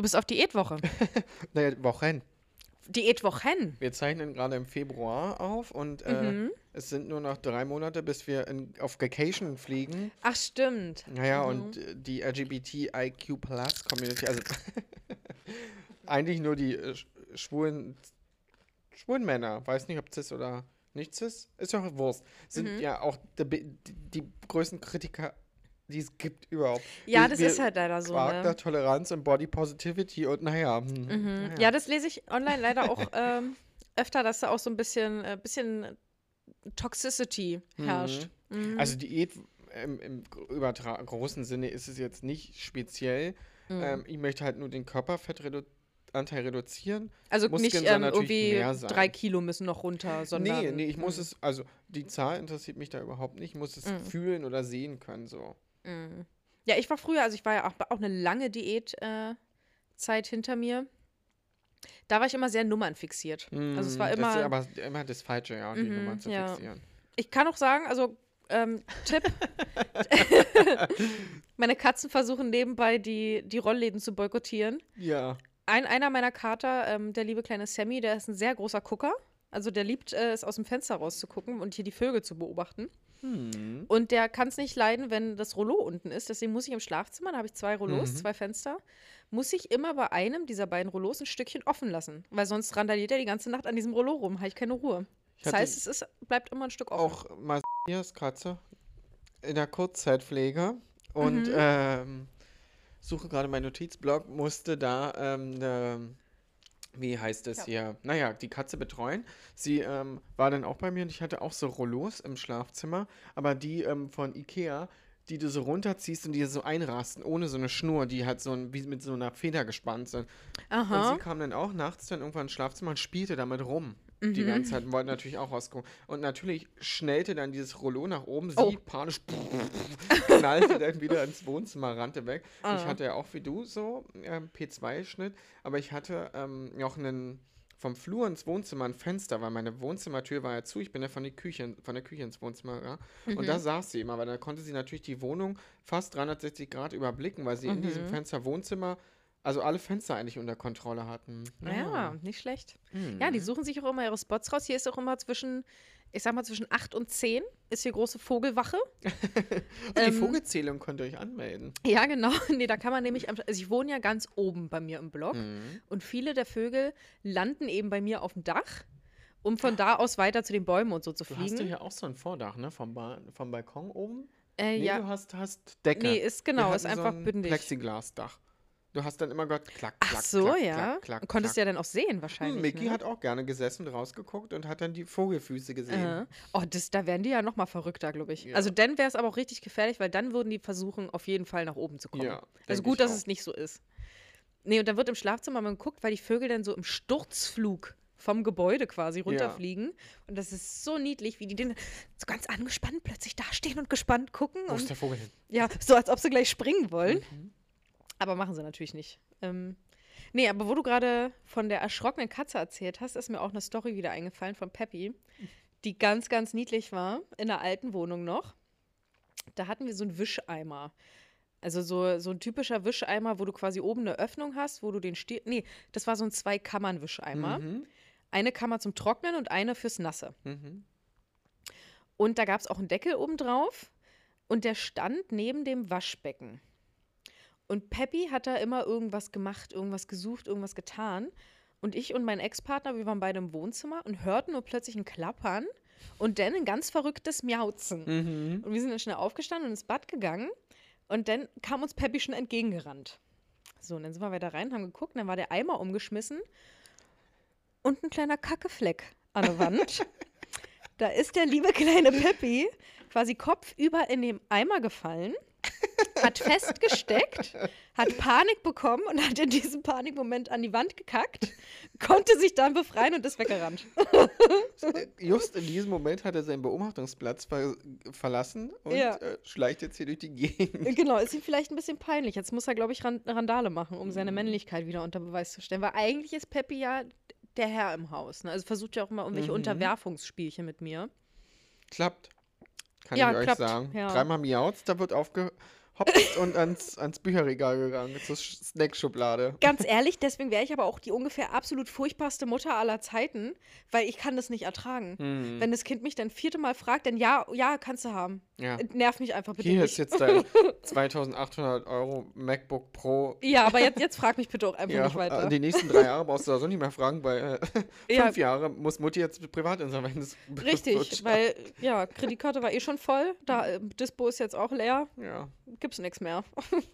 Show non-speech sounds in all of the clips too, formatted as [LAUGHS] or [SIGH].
Du bist auf Diätwoche. [LAUGHS] Naja, Wochen. Diätwochen. Wir zeichnen gerade im Februar auf und äh, Mhm. es sind nur noch drei Monate, bis wir in, auf Vacation fliegen. Ach, stimmt. Naja, Mhm. und äh, die LGBTIQ Plus Community, also [LAUGHS] eigentlich nur die äh, sch- schwulen, schwulen Männer, weiß nicht, ob cis oder nicht cis, ist doch Wurst, sind Mhm. ja auch die, die, die größten Kritiker, die es gibt überhaupt. Ja, das wir ist halt leider so. Wagner Ne? Toleranz und Body Positivity und naja. hm, Mhm. naja. Ja, das lese ich online leider auch [LAUGHS] ähm, öfter, dass da auch so ein bisschen, äh, bisschen Toxicity herrscht. Mhm. Also Diät im, im großen Sinne ist es jetzt nicht speziell. Mhm. Ähm, ich möchte halt nur den Körperfettanteil reduzieren. Also Muskeln nicht ähm, irgendwie drei Kilo müssen noch runter, sondern. nee, nee, ich muss Mhm. es, also die Zahl interessiert mich da überhaupt nicht. Ich muss es Mhm. fühlen oder sehen können. So. Mhm. Ja, ich war früher, also ich war ja auch, auch eine lange Diätzeit äh, Zeit hinter mir. Da war ich immer sehr nummernfixiert. Also es war Mm, Das immer. ist aber immer das Falsche, ja, die Mhm, Nummer zu ja. fixieren. Ich kann auch sagen, also ähm, Tipp. [LAUGHS] Meine Katzen versuchen nebenbei die, die Rollläden zu boykottieren. Ja. Ein, einer meiner Kater, ähm, der liebe kleine Sammy, der ist ein sehr großer Gucker. Also der liebt äh, es, aus dem Fenster rauszugucken und hier die Vögel zu beobachten. Hm. Und der kann es nicht leiden, wenn das Rollo unten ist. Deswegen muss ich im Schlafzimmer, da habe ich zwei Rollos, Mhm. zwei Fenster, muss ich immer bei einem dieser beiden Rollos ein Stückchen offen lassen. Weil sonst randaliert er die ganze Nacht an diesem Rollo rum, habe ich keine Ruhe. Ich Das heißt, es ist, bleibt immer ein Stück offen. auch mal als [LAUGHS] Katze in der Kurzzeitpflege und Mhm. ähm, suche gerade meinen Notizblock, musste da ähm, ne, wie heißt es Ja. hier? Naja, die Katze betreuen. Sie ähm, war dann auch bei mir und ich hatte auch so Rollos im Schlafzimmer, aber die ähm, von Ikea, die du so runterziehst und die so einrasten, ohne so eine Schnur, die halt so ein, wie mit so einer Feder gespannt sind. Und Aha. sie kam dann auch nachts dann irgendwann ins Schlafzimmer und spielte damit rum. Die Mhm. ganze Zeit und wollte natürlich auch rausgucken. Und natürlich schnellte dann dieses Rollo nach oben, sie Oh. panisch knallte dann wieder ins Wohnzimmer, rannte weg. Ich Ah. hatte ja auch wie du so ähm, P2-Schnitt, aber ich hatte ähm, noch einen vom Flur ins Wohnzimmer ein Fenster, weil meine Wohnzimmertür war ja zu. Ich bin ja von der Küche, von der Küche ins Wohnzimmer, ja. Und Mhm. da saß sie immer, weil da konnte sie natürlich die Wohnung fast 360 Grad überblicken, weil sie in diesem Mhm. Fenster Wohnzimmer, also alle Fenster eigentlich unter Kontrolle hatten. Ja, nicht schlecht. Hm. Ja, die suchen sich auch immer ihre Spots raus. Hier ist auch immer zwischen, ich sag mal, zwischen 8 und 10 ist hier große Vogelwache. [LAUGHS] Und die ähm, Vogelzählung könnt ihr euch anmelden. Ja, genau. [LAUGHS] Nee, da kann man nämlich, am- also ich wohne ja ganz oben bei mir im Block Mhm. und viele der Vögel landen eben bei mir auf dem Dach, um von da aus weiter zu den Bäumen und so zu Du hast ja fliegen. hier auch so ein Vordach, ne? Vom, ba vom Balkon oben. Äh, Nee, ja, du hast, hast Decke. nee, ist genau, ist hatten so einfach ein bündig. Plexiglasdach. Du hast dann immer gehört, klack, klack, Ach so, klack, ja. klack, klack, Konntest du klack. ja dann auch sehen Hm, wahrscheinlich. Mickey ne? hat auch gerne gesessen und rausgeguckt und hat dann die Vogelfüße gesehen. Äh. Oh, das, da wären die ja noch mal verrückter, glaube ich. Ja. Also dann wäre es aber auch richtig gefährlich, weil dann würden die versuchen, auf jeden Fall nach oben zu kommen. Ja, also gut, dass auch. es nicht so ist. Nee, und dann wird im Schlafzimmer mal geguckt, weil die Vögel dann so im Sturzflug vom Gebäude quasi runterfliegen. Und das ist so niedlich, wie die dann so ganz angespannt plötzlich dastehen und gespannt gucken. Wo ist Und der Vogel hin? ja, so als ob sie gleich springen wollen. Mhm. Aber machen sie natürlich nicht. Ähm, nee, aber wo du gerade von der erschrockenen Katze erzählt hast, ist mir auch eine Story wieder eingefallen von Peppy, die ganz, ganz niedlich war, in der alten Wohnung noch. Da hatten wir so einen Wischeimer. Also so, so ein typischer Wischeimer, wo du quasi oben eine Öffnung hast, wo du den Stiel. Nee, das war so ein Zwei-Kammern-Wischeimer. Mhm. Eine Kammer zum Trocknen und eine fürs Nasse. Mhm. Und da gab es auch einen Deckel oben drauf und der stand neben dem Waschbecken. Und Peppy hat da immer irgendwas gemacht, irgendwas gesucht, irgendwas getan. Und ich und mein Ex-Partner, wir waren beide im Wohnzimmer und hörten nur plötzlich ein Klappern und dann ein ganz verrücktes Miauzen. Mhm. Und wir sind dann schnell aufgestanden und ins Bad gegangen. Und dann kam uns Peppy schon entgegengerannt. So, und dann sind wir wieder rein, haben geguckt, dann war der Eimer umgeschmissen und ein kleiner Kackefleck an der Wand. [LAUGHS] da ist der liebe kleine Peppy quasi kopfüber in den Eimer gefallen, hat festgesteckt, hat Panik bekommen und hat in diesem Panikmoment an die Wand gekackt, konnte sich dann befreien und ist weggerannt. Just in diesem Moment hat er seinen Beobachtungsplatz ver verlassen und Ja. äh, schleicht jetzt hier durch die Gegend. Genau, ist ihm vielleicht ein bisschen peinlich. Jetzt muss er, glaube ich, Ran Randale machen, um seine Männlichkeit wieder unter Beweis zu stellen. Weil eigentlich ist Peppi ja der Herr im Haus. Ne? Also versucht ja auch immer irgendwelche Mhm. Unterwerfungsspielchen mit mir. Klappt. Kann Ja, ich euch klappt, sagen. ja. Dreimal miaut, da wird aufgehorcht hops und ans, ans Bücherregal gegangen, zur Sch- Snackschublade. Ganz ehrlich, deswegen wäre ich aber auch die ungefähr absolut furchtbarste Mutter aller Zeiten, weil ich kann das nicht ertragen. Hm. Wenn das Kind mich dann vierte Mal fragt, dann ja, ja, kannst du haben. Ja. Nerv mich einfach bitte Hier nicht. ist jetzt dein [LAUGHS] 2800 Euro MacBook Pro. Ja, aber jetzt, jetzt frag mich bitte auch einfach Ja, nicht weiter. äh, die nächsten drei Jahre brauchst du da so nicht mehr fragen, weil äh, [LAUGHS] Ja. fünf Jahre muss Mutti jetzt Privatinsolvenz [LAUGHS] Richtig, weil ja, Kreditkarte war eh schon voll, da äh, Dispo ist jetzt auch leer, Ja. Gibt's nichts mehr. [LAUGHS]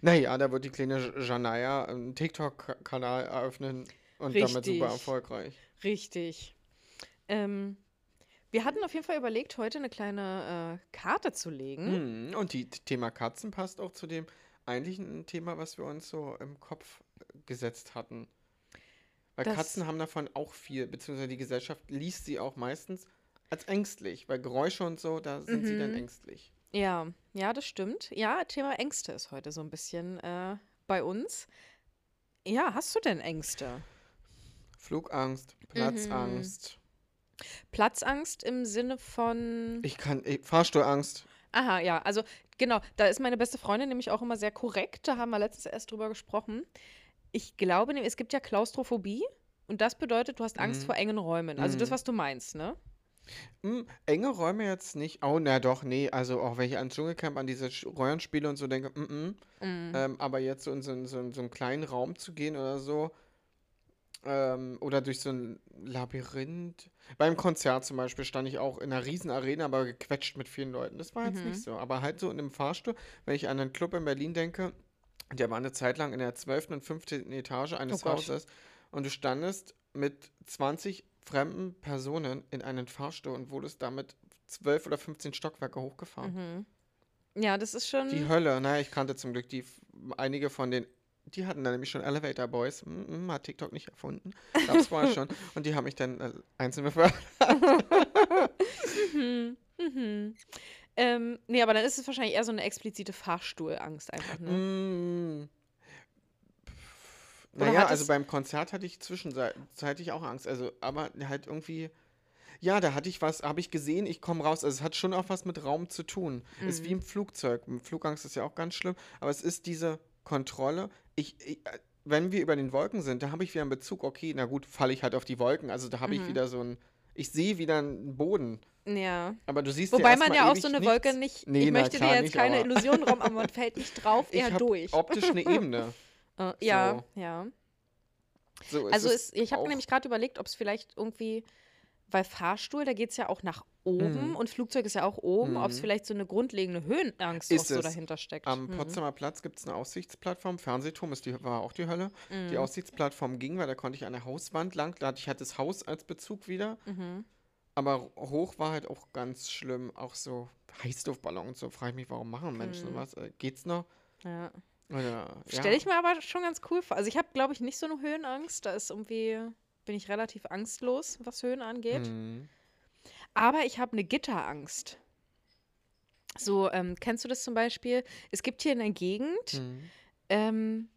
Naja, da wird die kleine Janaya einen TikTok-Kanal eröffnen und damit Richtig. super erfolgreich. Richtig. Ähm, wir hatten auf jeden Fall überlegt, heute eine kleine äh, Karte zu legen. Mhm. Und die t- Thema Katzen passt auch zu dem eigentlichen Thema, was wir uns so im Kopf äh, gesetzt hatten. Weil Das- Katzen haben davon auch viel, beziehungsweise die Gesellschaft liest sie auch meistens als ängstlich, weil Geräusche und so, da sind sie dann Mhm. ängstlich. Ja, ja, das stimmt. Ja, Thema Ängste ist heute so ein bisschen äh, bei uns. Ja, hast du denn Ängste? Flugangst, Mhm. Platzangst. Platzangst im Sinne von. Ich kann, ich, Fahrstuhlangst. Aha, ja, also genau, da ist meine beste Freundin nämlich auch immer sehr korrekt. Da haben wir letztens erst drüber gesprochen. Ich glaube, nämlich, es gibt ja Klaustrophobie und das bedeutet, du hast Angst Mhm. vor engen Räumen. Also das, Mhm. was du meinst, ne? Hm, enge Räume jetzt nicht. Oh, na doch, nee. Also auch wenn ich an Dschungelcamp, an diese Sch- Röhrenspiele und so denke, mm, mm. Mhm. Ähm, aber jetzt so in so, einen- so, so einen kleinen Raum zu gehen oder so, ähm, oder durch so ein Labyrinth. Beim Konzert zum Beispiel stand ich auch in einer riesen Arena, aber gequetscht mit vielen Leuten. Das war jetzt Mhm. nicht so. Aber halt so in einem Fahrstuhl, wenn ich an einen Club in Berlin denke, der war eine Zeit lang in der 12. und 15. Etage eines Oh Gott. Hauses und du standest mit 20 fremden Personen in einen Fahrstuhl und wurdest damit 12 oder 15 Stockwerke hochgefahren. Mhm. Ja, das ist schon. Die Hölle, naja, ich kannte zum Glück die, einige von den, die hatten dann nämlich schon Elevator Boys, mm, mm, hat TikTok nicht erfunden, gab's vorher [LAUGHS] schon, und die haben mich dann äh, einzeln befördert. [LAUGHS] Mhm. Mhm. Ähm, nee, aber dann ist es wahrscheinlich eher so eine explizite Fahrstuhlangst einfach, ne? Mm. Oder Naja, also beim Konzert hatte ich zwischenzeitlich auch Angst, also, aber halt irgendwie, ja, da hatte ich was, habe ich gesehen, ich komme raus, also es hat schon auch was mit Raum zu tun. Ist Mhm. wie im Flugzeug, Flugangst ist ja auch ganz schlimm, aber es ist diese Kontrolle, ich, ich äh, wenn wir über den Wolken sind, da habe ich wieder einen Bezug, okay, na gut, falle ich halt auf die Wolken, also da habe ich Mhm. wieder so ein, ich sehe wieder einen Boden, Ja. aber du siehst Wobei ja man ja ewig so eine nichts. Wolke nicht. Nee, ich na möchte klar dir jetzt nicht, keine Illusion räumen, aber man fällt nicht drauf, [LAUGHS] Ich eher durch. optisch eine Ebene. [LAUGHS] Äh, ja, so. ja. So Also ist, ich habe nämlich gerade überlegt, ob es vielleicht irgendwie, weil Fahrstuhl, da geht es ja auch nach oben Mhm. und Flugzeug ist ja auch oben, ob es Mhm. vielleicht so eine grundlegende Höhenangst Ist so dahinter steckt. Am Mhm. Potsdamer Platz gibt es eine Aussichtsplattform. Fernsehturm ist die, war auch die Hölle. Die Mhm. Aussichtsplattform ging, weil da konnte ich an der Hauswand lang. Da hatte ich halt das Haus als Bezug wieder. Mhm. Aber hoch war halt auch ganz schlimm. Auch so Heißluftballon und so. Frage ich mich, warum machen Menschen Mhm. sowas? Äh, geht's noch? Ja. Oder, Stelle ich mir aber schon ganz cool vor. Also ich habe, glaube ich, nicht so eine Höhenangst. Da ist irgendwie, bin ich relativ angstlos, was Höhen angeht. Mhm. Aber ich habe eine Gitterangst. So, ähm, kennst du das zum Beispiel? Es gibt hier in der Gegend Mhm. ähm,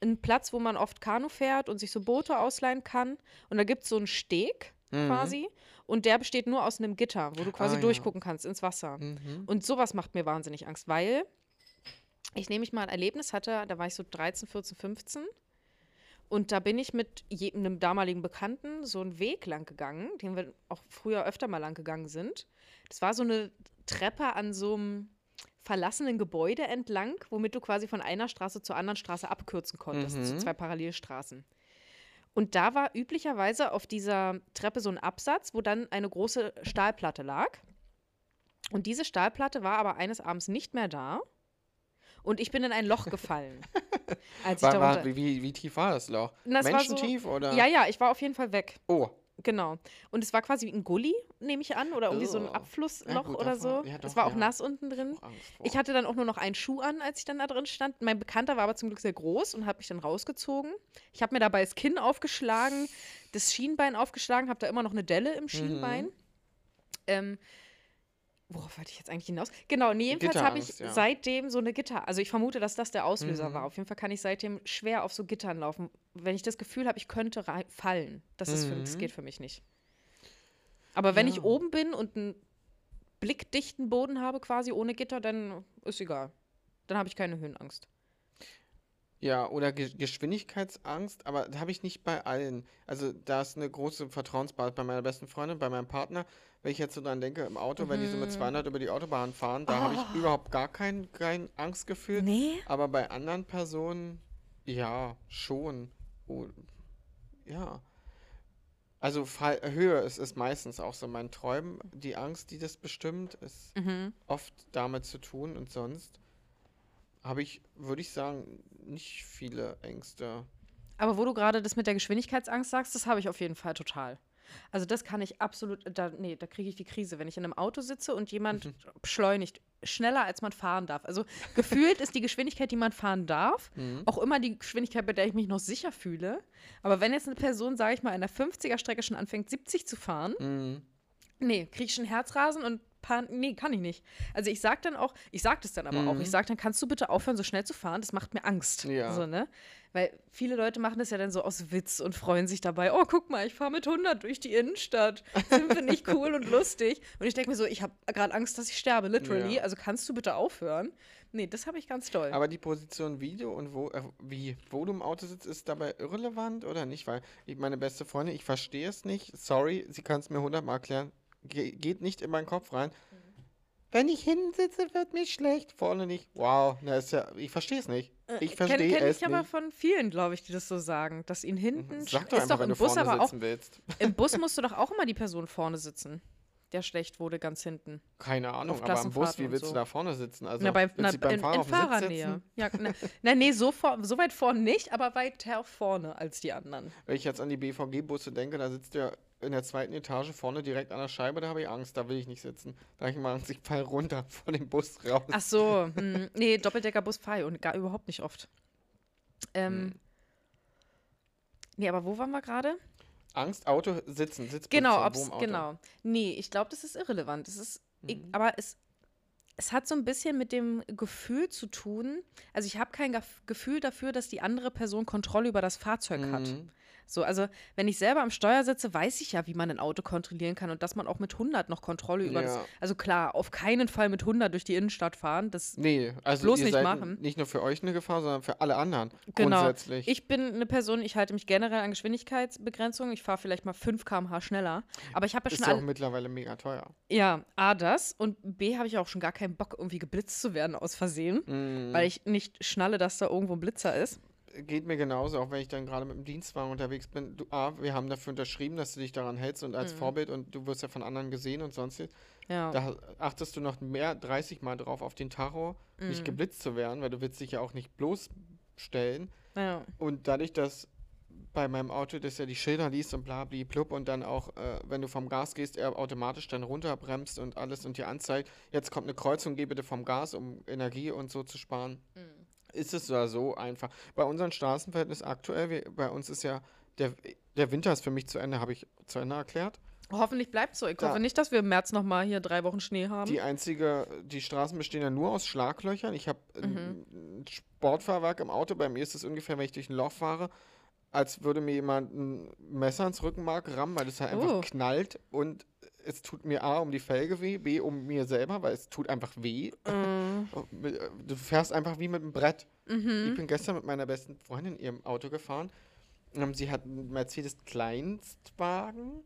einen Platz, wo man oft Kanu fährt und sich so Boote ausleihen kann. Und da gibt es so einen Steg Mhm. quasi. Und der besteht nur aus einem Gitter, wo du quasi Ah, ja. durchgucken kannst ins Wasser. Mhm. Und sowas macht mir wahnsinnig Angst, weil ich nämlich mal ein Erlebnis hatte, da war ich so 13, 14, 15. Und da bin ich mit einem damaligen Bekannten so einen Weg lang gegangen, den wir auch früher öfter mal lang gegangen sind. Das war so eine Treppe an so einem verlassenen Gebäude entlang, womit du quasi von einer Straße zur anderen Straße abkürzen konntest, zu Mhm. zwei Parallelstraßen. Und da war üblicherweise auf dieser Treppe so ein Absatz, wo dann eine große Stahlplatte lag. Und diese Stahlplatte war aber eines Abends nicht mehr da. Und ich bin in ein Loch gefallen. [LAUGHS] als ich War, war, wie, wie tief war das Loch? Es war so- Menschentief oder? Ja, ja, ich war auf jeden Fall weg. Oh. Genau. Und es war quasi wie ein Gully, nehme ich an, oder irgendwie so ein Oh. Abflussloch gut, oder so. ja, es doch, war auch ja. nass unten drin. Angst Ich hatte dann auch nur noch einen Schuh an, als ich dann da drin stand. Mein Bekannter war aber zum Glück sehr groß und hat mich dann rausgezogen. Ich habe mir dabei das Kinn aufgeschlagen, das Schienbein aufgeschlagen, habe da immer noch eine Delle im Schienbein. Mhm. Ähm, worauf wollte ich jetzt eigentlich hinaus? Genau, nee, jedenfalls habe ich ja. seitdem so eine Gitter. Also ich vermute, dass das der Auslöser Mhm. war. Auf jeden Fall kann ich seitdem schwer auf so Gittern laufen, wenn ich das Gefühl habe, ich könnte fallen. Das, ist für, das Mhm. geht für mich nicht. Aber wenn ich Ja. oben bin und einen blickdichten Boden habe, quasi ohne Gitter, dann ist egal. dann habe ich keine Höhenangst. Ja, oder Ge Geschwindigkeitsangst, aber da habe ich nicht bei allen. Also da ist eine große Vertrauensbasis bei meiner besten Freundin, bei meinem Partner. Wenn ich jetzt so dran denke, im Auto, wenn die so mit Mhm. 200 über die Autobahn fahren, da habe ich Oh. überhaupt gar kein, kein Angstgefühl. Nee? Aber bei anderen Personen, ja, schon. Oh, ja. Also Fall, Höhe ist, ist meistens auch so mein Träumen. Die Angst, die das bestimmt, ist Mhm. oft damit zu tun und sonst habe ich, würde ich sagen, nicht viele Ängste. Aber wo du gerade das mit der Geschwindigkeitsangst sagst, das habe ich auf jeden Fall total. Also das kann ich absolut, da, nee, da kriege ich die Krise, wenn ich in einem Auto sitze und jemand Mhm. [LAUGHS] beschleunigt schneller, als man fahren darf. Also gefühlt ist die Geschwindigkeit, die man fahren darf, [LAUGHS] Mhm. auch immer die Geschwindigkeit, bei der ich mich noch sicher fühle. Aber wenn jetzt eine Person, sage ich mal, in der 50er-Strecke schon anfängt, 70 zu fahren, Mhm. nee, kriege ich schon Herzrasen und pan nee, kann ich nicht. Also ich sag dann auch, ich sag das dann aber auch, Mhm. ich sag dann, kannst du bitte aufhören, so schnell zu fahren? Das macht mir Angst. Ja. So, ne? Weil viele Leute machen das ja dann so aus Witz und freuen sich dabei, oh, guck mal, ich fahre mit 100 durch die Innenstadt. Finde ich cool und lustig. Und ich denke mir so, ich habe gerade Angst, dass ich sterbe, literally. Ja. Also kannst du bitte aufhören? Nee, das habe ich ganz toll. Aber die Position Video und wo, äh, wie, wo du im Auto sitzt, ist dabei irrelevant oder nicht? Weil ich, meine beste Freundin, ich verstehe es nicht. Sorry, sie kann es mir hundertmal erklären. Ge geht nicht in meinen Kopf rein. Wenn ich hinten sitze, wird mir schlecht. Vorne nicht. Wow, na ist ja, ich verstehe es nicht. Ich Kenn- verstehe kenn es ich aber nicht. von vielen, glaube ich, die das so sagen, dass ihnen hinten Sag sch- doch ist einfach, doch wenn im du Bus vorne aber auch sitzen willst. im Bus musst du doch auch immer die Person vorne sitzen, der schlecht wurde ganz hinten. Keine Ahnung, aber am Bus, wie willst so. du da vorne sitzen? Also, na, bei, willst na, du beim in, Fahrer in auf Fahrernähe. Ja, na, na, nee, so, vor, so weit vorne nicht, aber weiter vorne als die anderen. Wenn ich jetzt an die BVG-Busse denke, da sitzt der in der zweiten Etage vorne direkt an der Scheibe, da habe ich Angst, da will ich nicht sitzen. Da ich mal Angst, ich fall runter [LAUGHS] von dem Bus raus. Ach so, hm, nee, Doppeldeckerbus fahre ich und gar überhaupt nicht oft. Ähm, Hm. Nee, aber wo waren wir gerade? Angst, Auto, sitzen, Sitzposition, Genau, ob's, genau. Nee, ich glaube, das ist irrelevant. Es ist, ich, Mhm. aber es, es hat so ein bisschen mit dem Gefühl zu tun. Also ich habe kein Gef- Gefühl dafür, dass die andere Person Kontrolle über das Fahrzeug hat. So, also wenn ich selber am Steuer sitze, weiß ich ja, wie man ein Auto kontrollieren kann und dass man auch mit 100 noch Kontrolle über das. Ja. Also klar, auf keinen Fall mit 100 durch die Innenstadt fahren. Das Nee, also Bloß nicht machen. nicht nur für euch eine Gefahr, sondern für alle anderen. Genau. Grundsätzlich. Ich bin eine Person, ich halte mich generell an Geschwindigkeitsbegrenzungen. Ich fahre vielleicht mal 5 km/h schneller. Aber ich habe ja ist schon ja auch mittlerweile mega teuer. Ja, A, das. Und B, habe ich auch schon gar keinen Bock, irgendwie geblitzt zu werden aus Versehen. Mhm. Weil ich nicht schnalle, dass da irgendwo ein Blitzer ist. Geht mir genauso, auch wenn ich dann gerade mit dem Dienstwagen unterwegs bin. Du, A, wir haben dafür unterschrieben, dass du dich daran hältst und als Mhm. Vorbild und du wirst ja von anderen gesehen und sonst. Ja. Da achtest du noch mehr 30 Mal drauf auf den Tacho, nicht Mhm. geblitzt zu werden, weil du willst dich ja auch nicht bloßstellen. ja. Und dadurch, dass bei meinem Auto, dass er die Schilder liest und bla bli blub und dann auch, äh, wenn du vom Gas gehst, er automatisch dann runterbremst und alles und dir anzeigt, jetzt kommt eine Kreuzung, geh bitte vom Gas, um Energie und so zu sparen. Mhm. Ist es ja so einfach. Bei unseren Straßenverhältnissen aktuell, wir, bei uns ist ja, der, der Winter ist für mich zu Ende, habe ich zu Ende erklärt. Hoffentlich bleibt so. Ich Da- hoffe nicht, dass wir im März nochmal hier drei Wochen Schnee haben. Die einzige, die Straßen bestehen ja nur aus Schlaglöchern. Ich habe Mhm. ein Sportfahrwerk im Auto. Bei mir ist es ungefähr, wenn ich durch ein Loch fahre, als würde mir jemand ein Messer ins Rückenmark rammen, weil es halt einfach Oh. knallt und es tut mir A um die Felge weh, B um mir selber, weil es tut einfach weh. Du fährst einfach wie mit einem Brett. Ich mhm. bin gestern mit meiner besten Freundin in ihrem Auto gefahren. Ähm, Sie hat einen Mercedes Kleinstwagen.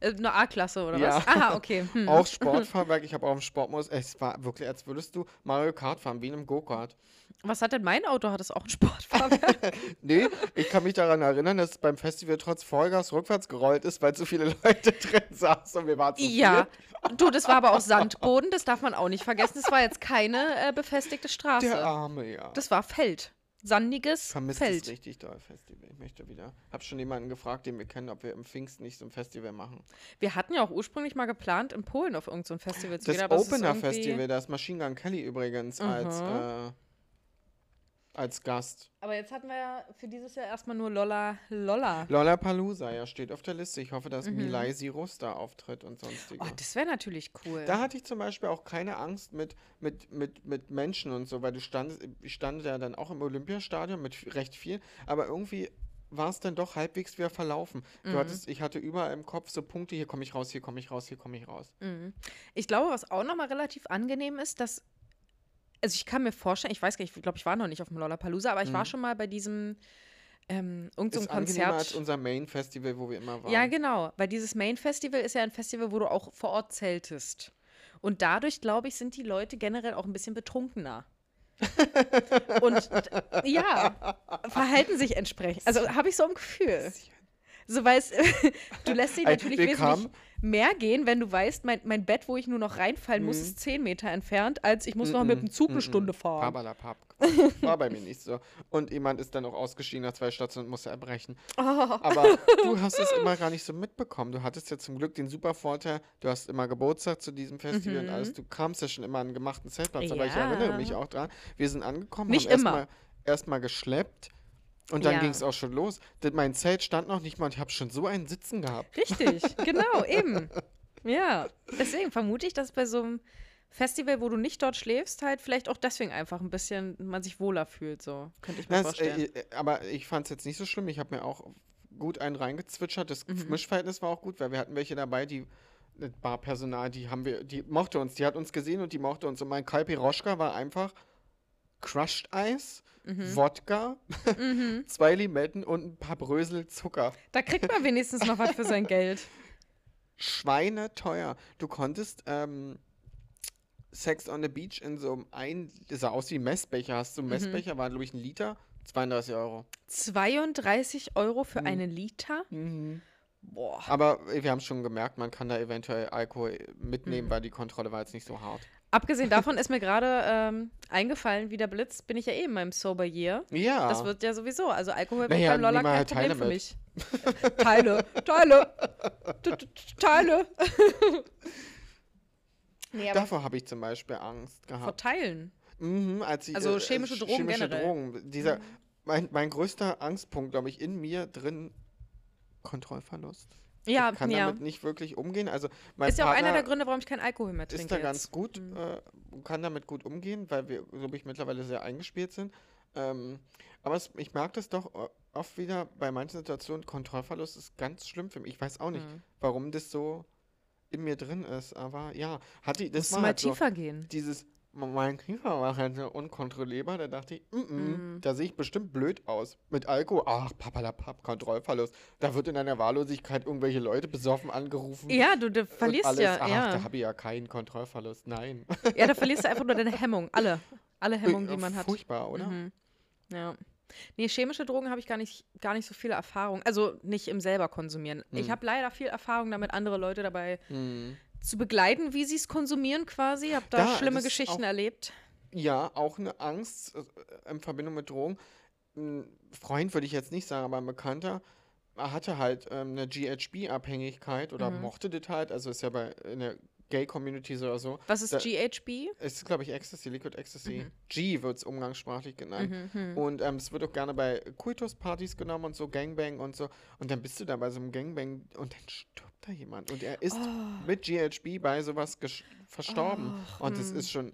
Äh, Eine A-Klasse oder Ja. was? Aha, okay. [LAUGHS] Hm. Auch Sportfahrwerk. Ich habe auch im Sportmodus. Es war wirklich, als würdest du Mario Kart fahren, wie in einem Go-Kart. Was hat denn mein Auto? Hat es auch ein Sportfahrwerk? [LAUGHS] Nee, ich kann mich daran erinnern, dass es beim Festival trotz Vollgas rückwärts gerollt ist, weil so viele Leute [LAUGHS] drin saßen und wir waren zu ja. viert. Du, das war aber auch Sandboden, das darf man auch nicht vergessen. Das war jetzt keine äh, befestigte Straße. Der Arme, ja. Das war Feld. Sandiges Vermisst Feld. es richtig doll, Festival. Ich möchte wieder. Hab schon jemanden gefragt, den wir kennen, ob wir im Pfingsten nicht so ein Festival machen. Wir hatten ja auch ursprünglich mal geplant, in Polen auf irgendein so Festival zu Das gehen. aber es ist Opener irgendwie- Festival, da ist Machine Gun Kelly übrigens als, Mhm. äh, als Gast. Aber jetzt hatten wir ja für dieses Jahr erstmal nur Lolla Lolla. Lollapalooza, ja, steht auf der Liste. Ich hoffe, dass Mhm. Milay Cyrus da auftritt und sonstige. Oh, das wäre natürlich cool. Da hatte ich zum Beispiel auch keine Angst mit, mit, mit, mit Menschen und so, weil du standest, ich stand ja dann auch im Olympiastadion mit recht viel, aber irgendwie war es dann doch halbwegs wieder verlaufen. Du Mhm. hattest, ich hatte überall im Kopf so Punkte, hier komme ich raus, hier komme ich raus, hier komme ich raus. Mhm. Ich glaube, was auch nochmal relativ angenehm ist, dass also ich kann mir vorstellen, ich weiß gar nicht, ich glaube, ich war noch nicht auf dem Lollapalooza, aber ich war Mhm. schon mal bei diesem ähm, irgend so Ist angenehmer als Konzert. unser Main-Festival, wo wir immer waren. Ja, genau, weil dieses Main Festival ist ja ein Festival, wo du auch vor Ort zeltest. Und dadurch, glaube ich, sind die Leute generell auch ein bisschen betrunkener. [LAUGHS] Und ja, verhalten sich entsprechend. Also habe ich so ein Gefühl. So weißt [LAUGHS] du lässt dich natürlich wesentlich kamen- mehr gehen, wenn du weißt, mein, mein Bett, wo ich nur noch reinfallen muss, Mhm. ist 10 Meter entfernt, als ich muss noch mit dem Zug eine Stunde fahren. Pabalapap. [LAUGHS] War bei mir nicht so. Und jemand ist dann auch ausgestiegen nach zwei Stationen und musste erbrechen. Oh. Aber du [LAUGHS] hast es immer gar nicht so mitbekommen. Du hattest ja zum Glück den super Vorteil, du hast immer Geburtstag zu diesem Festival und alles. Du kamst ja schon immer an einen gemachten Zeltplatz, aber ich Mhm. Ja. erinnere mich auch dran. Wir sind angekommen, Nicht haben erstmal erst geschleppt und dann Ja. ging es auch schon los. Mein Zelt stand noch nicht mal und ich habe schon so einen Sitzen gehabt. Richtig, [LAUGHS] genau, eben. Ja, deswegen vermute ich, dass bei so einem Festival, wo du nicht dort schläfst, halt vielleicht auch deswegen einfach ein bisschen man sich wohler fühlt, so könnte ich mir Das, vorstellen. äh, äh, aber ich fand es jetzt nicht so schlimm. Ich habe mir auch gut einen reingezwitschert. Das Mhm. Mischverhältnis war auch gut, weil wir hatten welche dabei, die das Barpersonal, die haben wir, die mochte uns, die hat uns gesehen und die mochte uns. Und mein Kalpi Roschka war einfach Crushed Eis, Mhm. Wodka, [LAUGHS] zwei Limetten und ein paar Brösel Zucker. da kriegt man wenigstens noch was für sein Geld. Schweineteuer. Du konntest ähm, Sex on the Beach in so einem ein, das sah aus wie Messbecher. Hast du einen Mhm. Messbecher, war glaube ich ein Liter, 32 Euro. 32 Euro für Mhm. einen Liter? Boah. Aber wir haben schon gemerkt, man kann da eventuell Alkohol Mhm. mitnehmen, weil die Kontrolle war jetzt nicht so hart. Abgesehen davon ist mir gerade ähm, eingefallen, wie der Blitz, bin ich ja eh in meinem Sober Year. Ja. Das wird ja sowieso. Also Alkohol wird Naja, beim Lolla kein Problem Teile für mit. mich. [LAUGHS] Teile, Teile, Teile. [LAUGHS] nee, Davor habe ich zum Beispiel Angst gehabt. verteilen. Mhm, als ich, Also chemische Drogen chemische generell. Drogen. Dieser, mein, mein größter Angstpunkt, glaube ich, in mir drin, Kontrollverlust. Ja, ich kann ja. damit nicht wirklich umgehen. Also mein Ist ja auch einer der Gründe, warum ich keinen Alkohol mehr trinke. ist da jetzt. ganz gut, Mhm. äh, kann damit gut umgehen, weil wir, glaube ich, mittlerweile sehr eingespielt sind. Ähm, aber es, ich merke das doch o- oft wieder bei manchen Situationen, Kontrollverlust ist ganz schlimm für mich. Ich weiß auch nicht, Mhm. warum das so in mir drin ist, aber ja, hat die, das war mal halt so, tiefer gehen. dieses, mein Kiefer war halt so unkontrollierbar, da dachte ich, mm -mm, Mhm. da sehe ich bestimmt blöd aus. Mit Alkohol, ach, papalapap, Kontrollverlust. Da wird in einer Wahllosigkeit irgendwelche Leute besoffen angerufen. Ja, du, du verlierst alles, ja, ach, ja. da habe ich ja keinen Kontrollverlust, nein. [LAUGHS] Ja, da verlierst du einfach nur deine Hemmung. Alle. Alle Hemmungen, die man hat. Furchtbar, oder? Mhm. Ja. Nee, chemische Drogen habe ich gar nicht, gar nicht so viele Erfahrung. Also nicht im selber konsumieren. Ich Mhm. habe leider viel Erfahrung damit, andere Leute dabei Mhm. Zu begleiten, wie sie es konsumieren quasi. Habe da Da, schlimme Geschichten auch- erlebt. Ja, auch eine Angst äh, in Verbindung mit Drogen. Ein Freund würde ich jetzt nicht sagen, aber ein Bekannter er hatte halt ähm, eine GHB-Abhängigkeit oder Mhm. mochte das halt. Also ist ja bei in der Gay-Community so oder so. Was ist Da- GHB? Es ist, glaube ich, Ecstasy, Liquid Ecstasy. Mhm. G wird es umgangssprachlich genannt. Mhm, mhm. Und ähm, es wird auch gerne bei Kultuspartys genommen und so, Gangbang und so. Und dann bist du da bei so einem Gangbang und dann stirbt da jemand. Und er ist Oh. mit GHB bei sowas verstorben. Ach, und es hm. ist schon.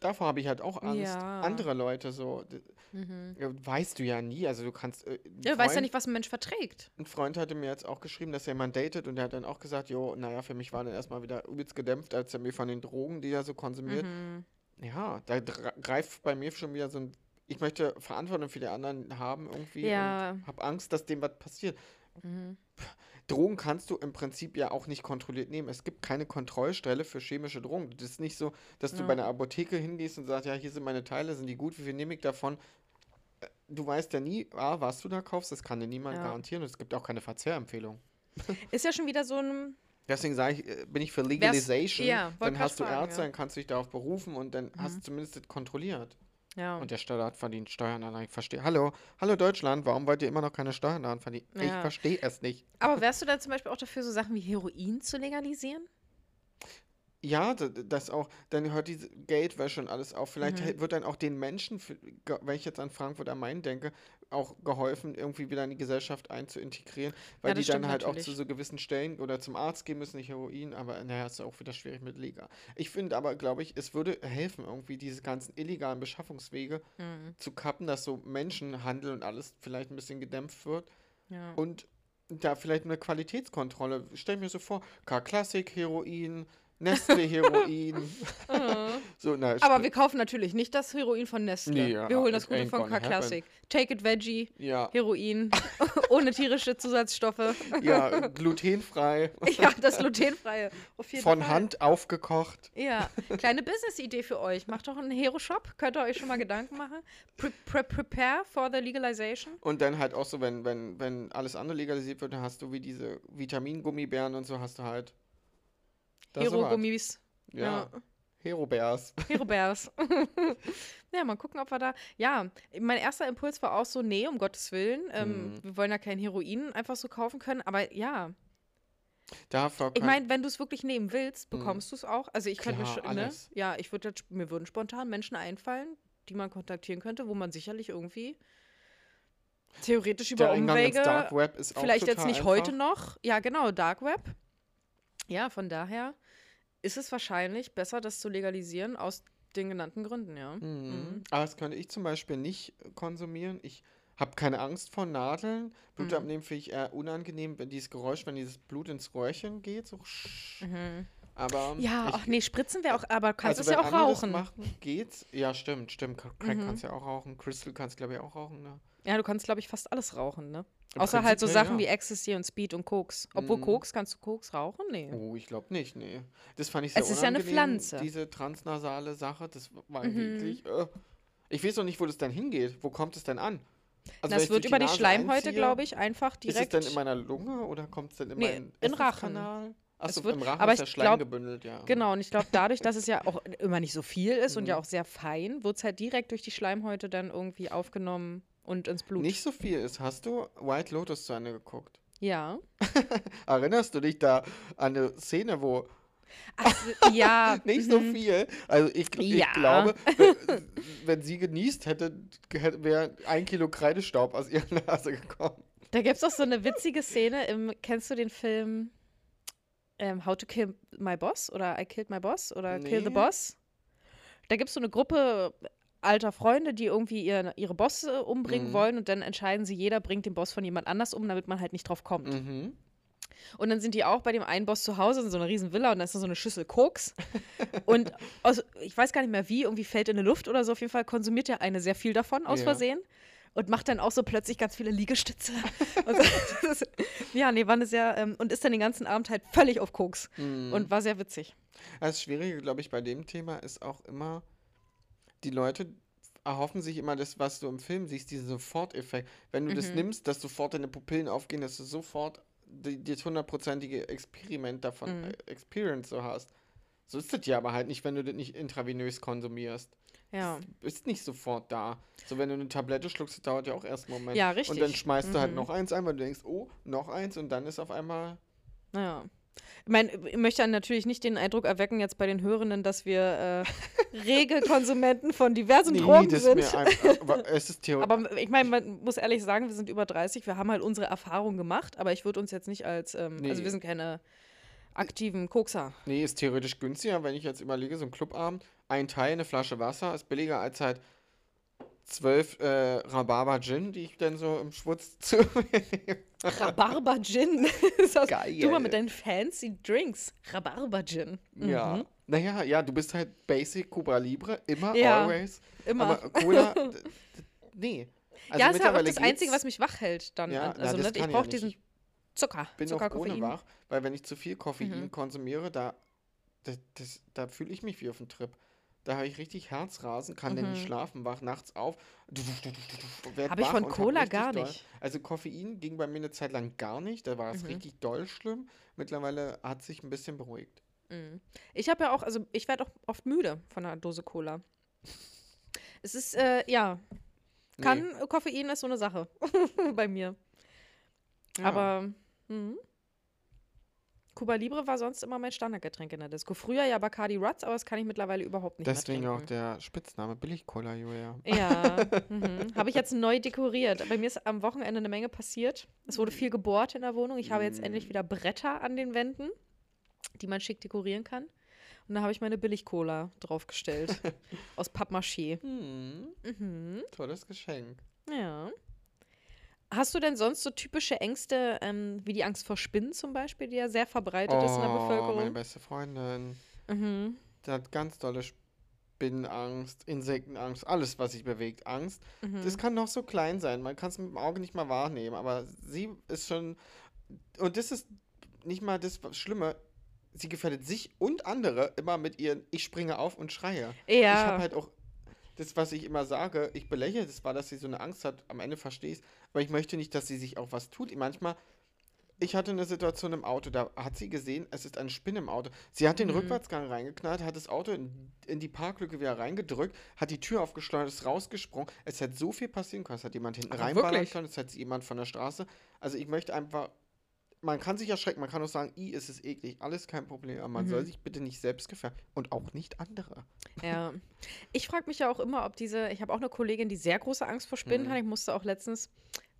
Davor habe ich halt auch Angst. Ja. Andere Leute so. Mhm. ja, Weißt du ja nie. Also du kannst. Äh, Ja, du weißt ja nicht, was ein Mensch verträgt. Ein Freund hatte mir jetzt auch geschrieben, dass er jemanden datet und der hat dann auch gesagt, jo, naja, für mich war dann erstmal wieder übelst gedämpft, als er mir von den Drogen, die er so konsumiert. Mhm. Ja, da greift bei mir schon wieder so ein. Ich möchte Verantwortung für die anderen haben irgendwie Ja. und habe Angst, dass dem was passiert. Mhm. Drogen kannst du im Prinzip ja auch nicht kontrolliert nehmen. Es gibt keine Kontrollstelle für chemische Drogen. Das ist nicht so, dass du Ja. bei einer Apotheke hingehst und sagst, ja, hier sind meine Teile, sind die gut, wie viel nehme ich davon? Äh, Du weißt ja nie, A, was du da kaufst, das kann dir niemand Ja. garantieren und es gibt auch keine Verzehrempfehlung. [LAUGHS] Ist ja schon wieder so ein. Deswegen sage ich, äh, bin ich für Legalization. ja, dann hast du Ärzte, ja. Mhm. dann kannst du dich darauf berufen und dann hast du zumindest das kontrolliert. Ja. Und der Staat verdient Steuern an. Ich verstehe. Hallo, hallo Deutschland, warum wollt ihr immer noch keine Steuern daran verdienen? Ich Ja. verstehe es nicht. Aber wärst du dann zum Beispiel auch dafür, so Sachen wie Heroin zu legalisieren? Ja, das auch. Dann hört diese Geldwäsche und alles auf. Vielleicht Mhm. wird dann auch den Menschen, wenn ich jetzt an Frankfurt am Main denke, auch geholfen, irgendwie wieder in die Gesellschaft einzuintegrieren, weil Ja, die dann halt auch zu natürlich. so gewissen Stellen oder zum Arzt gehen müssen, nicht Heroin, aber naja, ist auch wieder schwierig mit legal. Ich finde aber, glaube ich, es würde helfen, irgendwie diese ganzen illegalen Beschaffungswege Mhm. zu kappen, dass so Menschenhandel und alles vielleicht ein bisschen gedämpft wird. Ja. Und da vielleicht eine Qualitätskontrolle. Stell mir so vor, K-Klassik, Heroin, Nestle Heroin. [LAUGHS] so, na, Aber wir kaufen natürlich nicht das Heroin von Nestle. Nee, ja, wir holen das Gute von gonna K Classic. Take it Veggie, ja, Heroin, [LAUGHS] ohne tierische Zusatzstoffe. ja, glutenfrei, [LAUGHS] ja, das glutenfreie. Auf jeden von Fall. Hand aufgekocht. Ja, kleine Business-Idee für euch. Macht doch einen Hero-Shop. Könnt ihr euch schon mal Gedanken machen. Pre pre prepare for the legalization. Und dann halt auch so, wenn, wenn, wenn alles andere legalisiert wird, dann hast du wie diese Vitamingummibären und so, hast du halt. Hero-Gummis. Ja. ja. Hero-Bärs. [LAUGHS] Hero Bears. [LAUGHS] ja, mal gucken, ob wir da. Ja, mein erster Impuls war auch so: nee, um Gottes Willen. Ähm, Mhm. Wir wollen ja kein Heroin einfach so kaufen können. Aber ja, Dafür ich meine, wenn du es wirklich nehmen willst, Mhm. bekommst du es auch. Also, ich könnte mir. Ne? Ja, ich würde jetzt, mir würden spontan Menschen einfallen, die man kontaktieren könnte, wo man sicherlich irgendwie theoretisch über der Umwege. Dark Web ist auch Vielleicht jetzt nicht einfach. heute noch. Ja, genau, Dark Web. Ja, von daher ist es wahrscheinlich besser, das zu legalisieren aus den genannten Gründen, ja. Mhm. Aber das könnte ich zum Beispiel nicht konsumieren. Ich habe keine Angst vor Nadeln. Blut Mhm. abnehmen finde ich eher unangenehm, wenn dieses Geräusch, wenn dieses Blut ins Röhrchen geht. So. Aber Mhm. Ja, ich, ach nee, spritzen wäre auch, aber kannst also es ja auch rauchen. machen, geht's? Ja, stimmt, stimmt. Crack Mhm. kannst ja auch rauchen. Crystal kannst glaube ich auch rauchen, ne? Ja, du kannst, glaube ich, fast alles rauchen, ne? Im Außer halt so Sachen ja. wie Ecstasy und Speed und Koks. Obwohl Mhm. Koks, kannst du Koks rauchen? Nee. Oh, ich glaube nicht, nee. Das fand ich sehr Es ist ja eine Pflanze. Diese transnasale Sache, das war Mhm. wirklich. Äh. Ich weiß noch nicht, wo das dann hingeht. Wo kommt es denn an? Also, das wird über die Nase Schleimhäute, glaube ich, einfach direkt. Ist es denn in meiner Lunge oder kommt es denn in Nee, meinen in Rachen. Es Achso, wird- im Rachen aber ist der Schleim glaub- gebündelt, ja. Genau, und ich glaube, dadurch, dass es ja auch immer nicht so viel ist und ja Mhm. auch sehr fein, wird es halt direkt durch die Schleimhäute dann irgendwie aufgenommen und ins Blut. Nicht so viel ist. Hast du White Lotus zu Ende geguckt? Ja. [LAUGHS] Erinnerst du dich da an eine Szene, wo Ach, so- ja. [LAUGHS] nicht so mhm. viel, also ich, ich Ja. glaube, wenn, wenn sie genießt hätte, wäre ein Kilo Kreidestaub aus ihrer Nase gekommen. Da gibt es auch so eine witzige Szene im, kennst du den Film ähm, How to Kill My Boss oder I Killed My Boss oder Kill the Nee. Boss? Da gibt es so eine Gruppe alter Freunde, die irgendwie ihren, ihre Bosse umbringen Mhm. wollen und dann entscheiden sie, jeder bringt den Boss von jemand anders um, damit man halt nicht drauf kommt. Mhm. Und dann sind die auch bei dem einen Boss zu Hause in so einer riesen Villa und da ist da so eine Schüssel Koks. [LAUGHS] und aus, ich weiß gar nicht mehr wie, irgendwie fällt in die Luft oder so. Auf jeden Fall konsumiert der eine sehr viel davon aus Ja. Versehen und macht dann auch so plötzlich ganz viele Liegestütze. [LAUGHS] und, so, ist, ja, nee, war eine sehr, ähm, und ist dann den ganzen Abend halt völlig auf Koks Mhm. und war sehr witzig. Das Schwierige, glaube ich, bei dem Thema ist auch immer, die Leute erhoffen sich immer das, was du im Film siehst, diesen Soforteffekt. Wenn du das Mhm. nimmst, dass sofort deine Pupillen aufgehen, dass du sofort die, das hundertprozentige Experiment davon, Mhm. äh, Experience so hast. So ist das ja aber halt nicht, wenn du das nicht intravenös konsumierst. Ja. Ist nicht sofort da. So, wenn du eine Tablette schluckst, das dauert ja auch erst einen Moment. Ja, Und dann richtig. schmeißt du halt Mhm. noch eins ein, weil du denkst, oh, noch eins und dann ist auf einmal. Ja. Ich meine, ich möchte natürlich nicht den Eindruck erwecken jetzt bei den Hörenden, dass wir äh, [LAUGHS] rege Konsumenten von diversen Drogen das sind. mir einfach, aber es ist. [LAUGHS] Aber ich meine, man muss ehrlich sagen, wir sind über 30, wir haben halt unsere Erfahrung gemacht, aber ich würde uns jetzt nicht als, ähm, also Nee. wir sind keine aktiven Kokser. Nee, ist theoretisch günstiger, wenn ich jetzt überlege, so ein Clubabend, ein Teil, eine Flasche Wasser, ist billiger als halt zwölf äh, Rhabarber Gin, die ich dann so im Schwutz [LAUGHS] zu mir nehme. Rhabarber Gin. Ist [LAUGHS] das- Geil. Du mal mit deinen fancy Drinks. Rhabarber Gin. Ja. Mhm. Naja, ja, du bist halt Basic Cuba Libre, immer, Ja, always. Immer. Aber Cola, [LAUGHS] nee. Also ja, ist ja auch das Einzige, was mich wach hält dann. Ja, na, also, das ne, ich ja brauche nicht. diesen Ich Zucker. bin Zucker, auch ohne wach, weil wenn ich zu viel Koffein Mhm. konsumiere, da, das, das, da fühle ich mich wie auf dem Trip. Da habe ich richtig Herzrasen, kann dann nicht Mhm. schlafen, wach nachts auf. werd Hab ich von Cola gar doll- nicht. Also Koffein ging bei mir eine Zeit lang gar nicht, da war es Mhm. richtig doll schlimm. Mittlerweile hat sich ein bisschen beruhigt. Mhm. Ich habe ja auch, also ich werde auch oft müde von einer Dose Cola. Es ist, äh, ja, Nee. kann, Koffein ist so eine Sache [LAUGHS] bei mir. Ja. Aber mhm. Cuba Libre war sonst immer mein Standardgetränk in der Disco. Früher ja Bacardi Ruts, aber das kann ich mittlerweile überhaupt nicht Deswegen mehr auch trinken. der Spitzname Billig-Cola, Julia. Ja, [LAUGHS] mhm. habe ich jetzt neu dekoriert. Bei mir ist am Wochenende eine Menge passiert. Es wurde viel gebohrt in der Wohnung. Ich habe jetzt Mm. endlich wieder Bretter an den Wänden, die man schick dekorieren kann. Und da habe ich meine Billig-Cola draufgestellt. [LAUGHS] aus Pappmaché. Hm, Mhm. tolles Geschenk. Ja. Hast du denn sonst so typische Ängste, ähm, wie die Angst vor Spinnen zum Beispiel, die ja sehr verbreitet ist in der Oh, meine Bevölkerung? beste Freundin. Mhm. Die hat ganz dolle Spinnenangst, Insektenangst, alles, was sich bewegt, Angst. Mhm. Das kann noch so klein sein, man kann es mit dem Auge nicht mal wahrnehmen, aber sie ist schon. Und das ist nicht mal das Schlimme. Sie gefährdet sich und andere immer mit ihren Ich springe auf und schreie. Ich Ja. habe halt auch das, was ich immer sage, ich belächle das war, dass sie so eine Angst hat. Am Ende verstehe ich es, aber ich möchte nicht, dass sie sich auch was tut. Manchmal, ich hatte eine Situation im Auto, da hat sie gesehen, es ist eine Spinne im Auto. Sie hat den Mhm. Rückwärtsgang reingeknallt, hat das Auto in, in die Parklücke wieder reingedrückt, hat die Tür aufgeschleudert, ist rausgesprungen. Es hätte so viel passieren können. Es hat jemand hinten reinballern können, es hätte jemand von der Straße. Also ich möchte einfach. Man kann sich erschrecken, man kann auch sagen, i, ist es eklig, alles kein Problem, aber man soll Mhm. sich bitte nicht selbst gefährden und auch nicht andere. Ja. Ich frage mich ja auch immer, ob diese, ich habe auch eine Kollegin, die sehr große Angst vor Spinnen Mhm. hat. Ich musste auch letztens,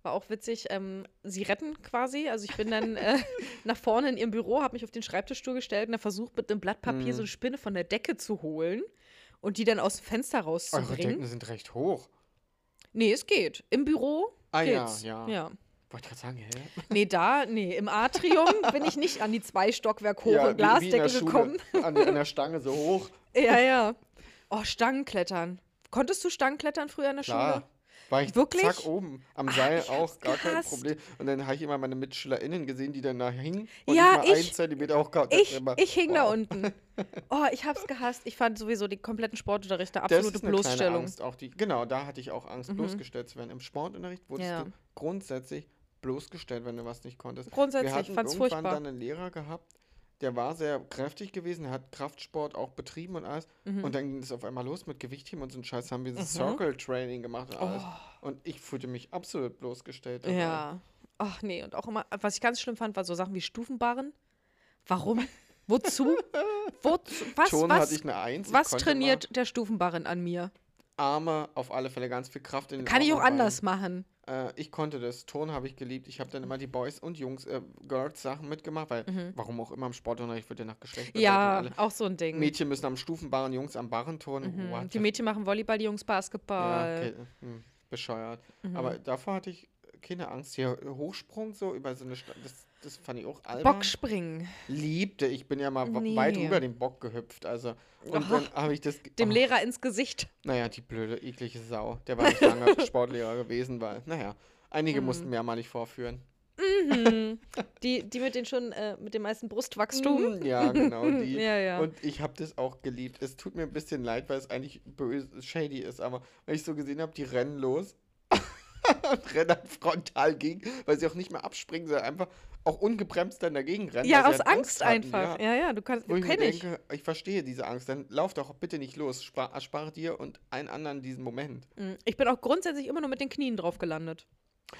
war auch witzig, ähm, sie retten quasi. Also ich bin dann äh, [LAUGHS] nach vorne in ihrem Büro, habe mich auf den Schreibtischstuhl gestellt und habe versucht, mit einem Blatt Papier Mhm. so eine Spinne von der Decke zu holen und die dann aus dem Fenster Eure rauszubringen. Decken sind recht hoch. Nee, es geht. Im Büro Ah ja, geht's. ja. ja. Wollte gerade sagen, hä? Nee, da, nee, im Atrium [LAUGHS] bin ich nicht an die zwei Stockwerk hohe Ja, Glasdecke gekommen. An, der- an der Stange so hoch. [LAUGHS] Ja, ja. Oh, Stangenklettern. Konntest du Stangenklettern früher in der Schule? War ich Wirklich? zack oben. Am Seil ich auch, gar kein gehasst. Problem. Und dann habe ich immer meine MitschülerInnen gesehen, die dann da hingen. Und Ja, ich- ein Zentimeter auch gehabt. Ich, immer, ich hing da wow. unten. [LAUGHS] Oh, ich hab's gehasst. Ich fand sowieso den kompletten Sportunterricht eine Das absolute ist eine Bloßstellung. Angst. Auch die, genau, da hatte ich auch Angst, Mhm. bloßgestellt zu werden. Im Sportunterricht wurdest Ja. du grundsätzlich bloßgestellt, wenn du was nicht konntest. Grundsätzlich, Wir ich hatten fand's irgendwann furchtbar. dann einen Lehrer gehabt, der war sehr kräftig gewesen, hat Kraftsport auch betrieben und alles. Mhm. Und dann ging es auf einmal los mit Gewichtheben und so ein Scheiß, haben wir Mhm. Circle Training gemacht und alles. Oh, Und ich fühlte mich absolut bloßgestellt. dabei. ja. Ach nee, und auch immer, was ich ganz schlimm fand, war so Sachen wie Stufenbarren. Warum? Wozu? [LAUGHS] Wozu? Was, Schon was, hatte ich eine Eins. ich was trainiert der Stufenbarren an mir? Arme auf alle Fälle ganz viel Kraft in den Kann ich auch und anders machen. Äh, ich konnte das. Ton habe ich geliebt. Ich habe dann immer die Boys und Jungs, äh, Girls Sachen mitgemacht, weil warum auch immer im Sportunterricht wird ja nach Geschlecht Mhm. Ja, auch so ein Ding. Mädchen müssen am Stufenbarren, Jungs am Barren turnen. Mhm. Die Mädchen machen Volleyball, die Jungs Ja, Basketball. okay. hm, bescheuert. Mhm. Aber davor hatte ich keine Angst. Hier Hochsprung so über so eine Sta das, das fand ich auch albern. Bockspringen. Liebte. Ich bin ja mal Nee. weit über den Bock gehüpft. Also. Und Ach, dann habe ich das. Dem oh, Lehrer ins Gesicht. Naja, die blöde, eklige Sau. Der war nicht lange [LAUGHS] Sportlehrer gewesen, weil, naja, einige Mhm. mussten mir ja mal nicht vorführen. Mhm. [LAUGHS] Die, die mit den schon, äh, mit dem meisten Brustwachstum. Mm, Ja, genau, die. [LAUGHS] Ja, ja. Und ich habe das auch geliebt. Es tut mir ein bisschen leid, weil es eigentlich böse, shady ist, aber wenn ich so gesehen habe, die rennen los und rennen frontal gegen, weil sie auch nicht mehr abspringen, sondern einfach auch ungebremst dann dagegen rennen. Ja, aus halt Angst hatten, einfach. Ja. Ja, ja, du kannst, Wo ich mir ich. denke, ich verstehe diese Angst, dann lauf doch bitte nicht los. Spar, erspare dir und allen anderen diesen Moment. Mhm. Ich bin auch grundsätzlich immer nur mit den Knien drauf gelandet.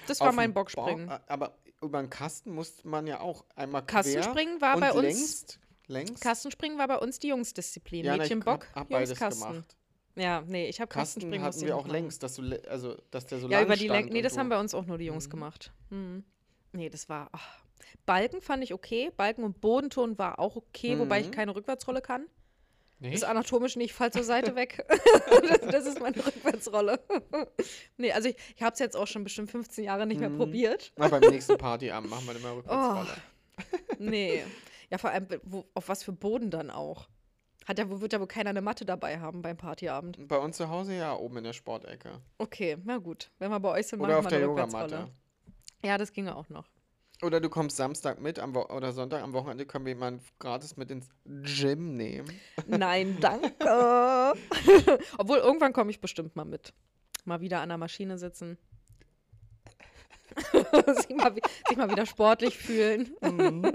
Das war Auf mein Bockspringen. Ba- Aber über einen Kasten musste man ja auch einmal Kastenspringen war bei uns. längst, längs. Kastenspringen war bei uns die Jungsdisziplin. ja, Mädchen Bock, hab, hab Jungs Kasten. gemacht. Ja, nee, ich habe Kasten Kastenspringen hatten wir auch nicht längs, dass du, also, dass der so machen. Ja, lang über die Länge. Nee, das so. haben bei uns auch nur die Jungs Mhm. gemacht. Mhm. Nee, das war. ach. Balken fand ich okay. Balken und Bodenton war auch okay, wobei ich Mhm. keine Rückwärtsrolle kann. Nee? Ist anatomisch nicht, ich fall zur Seite weg. das, [LAUGHS] [LAUGHS] das ist meine Rückwärtsrolle. [LAUGHS] nee, also ich, ich habe es jetzt auch schon bestimmt 15 Jahre nicht mehr Mhm. probiert. Na, beim nächsten Partyabend machen wir dann mal Oh. Rückwärtsrolle. Nee. Ja, vor allem, wo, auf was für Boden dann auch. Hat ja, wo wird ja wohl keiner eine Matte dabei haben beim Partyabend. Bei uns zu Hause ja, oben in der Sportecke. Okay, na gut. Wenn wir bei euch sind, Oder machen auf wir der eine Yogamatte. Rückwärtsrolle. Ja, das ginge auch noch. Oder du kommst Samstag mit am Wo oder Sonntag am Wochenende können wir jemanden gratis mit ins Gym nehmen. Nein, danke. [LAUGHS] Obwohl, irgendwann komme ich bestimmt mal mit. Mal wieder an der Maschine sitzen. [LAUGHS] sich, mal, sich mal wieder sportlich fühlen. Mhm.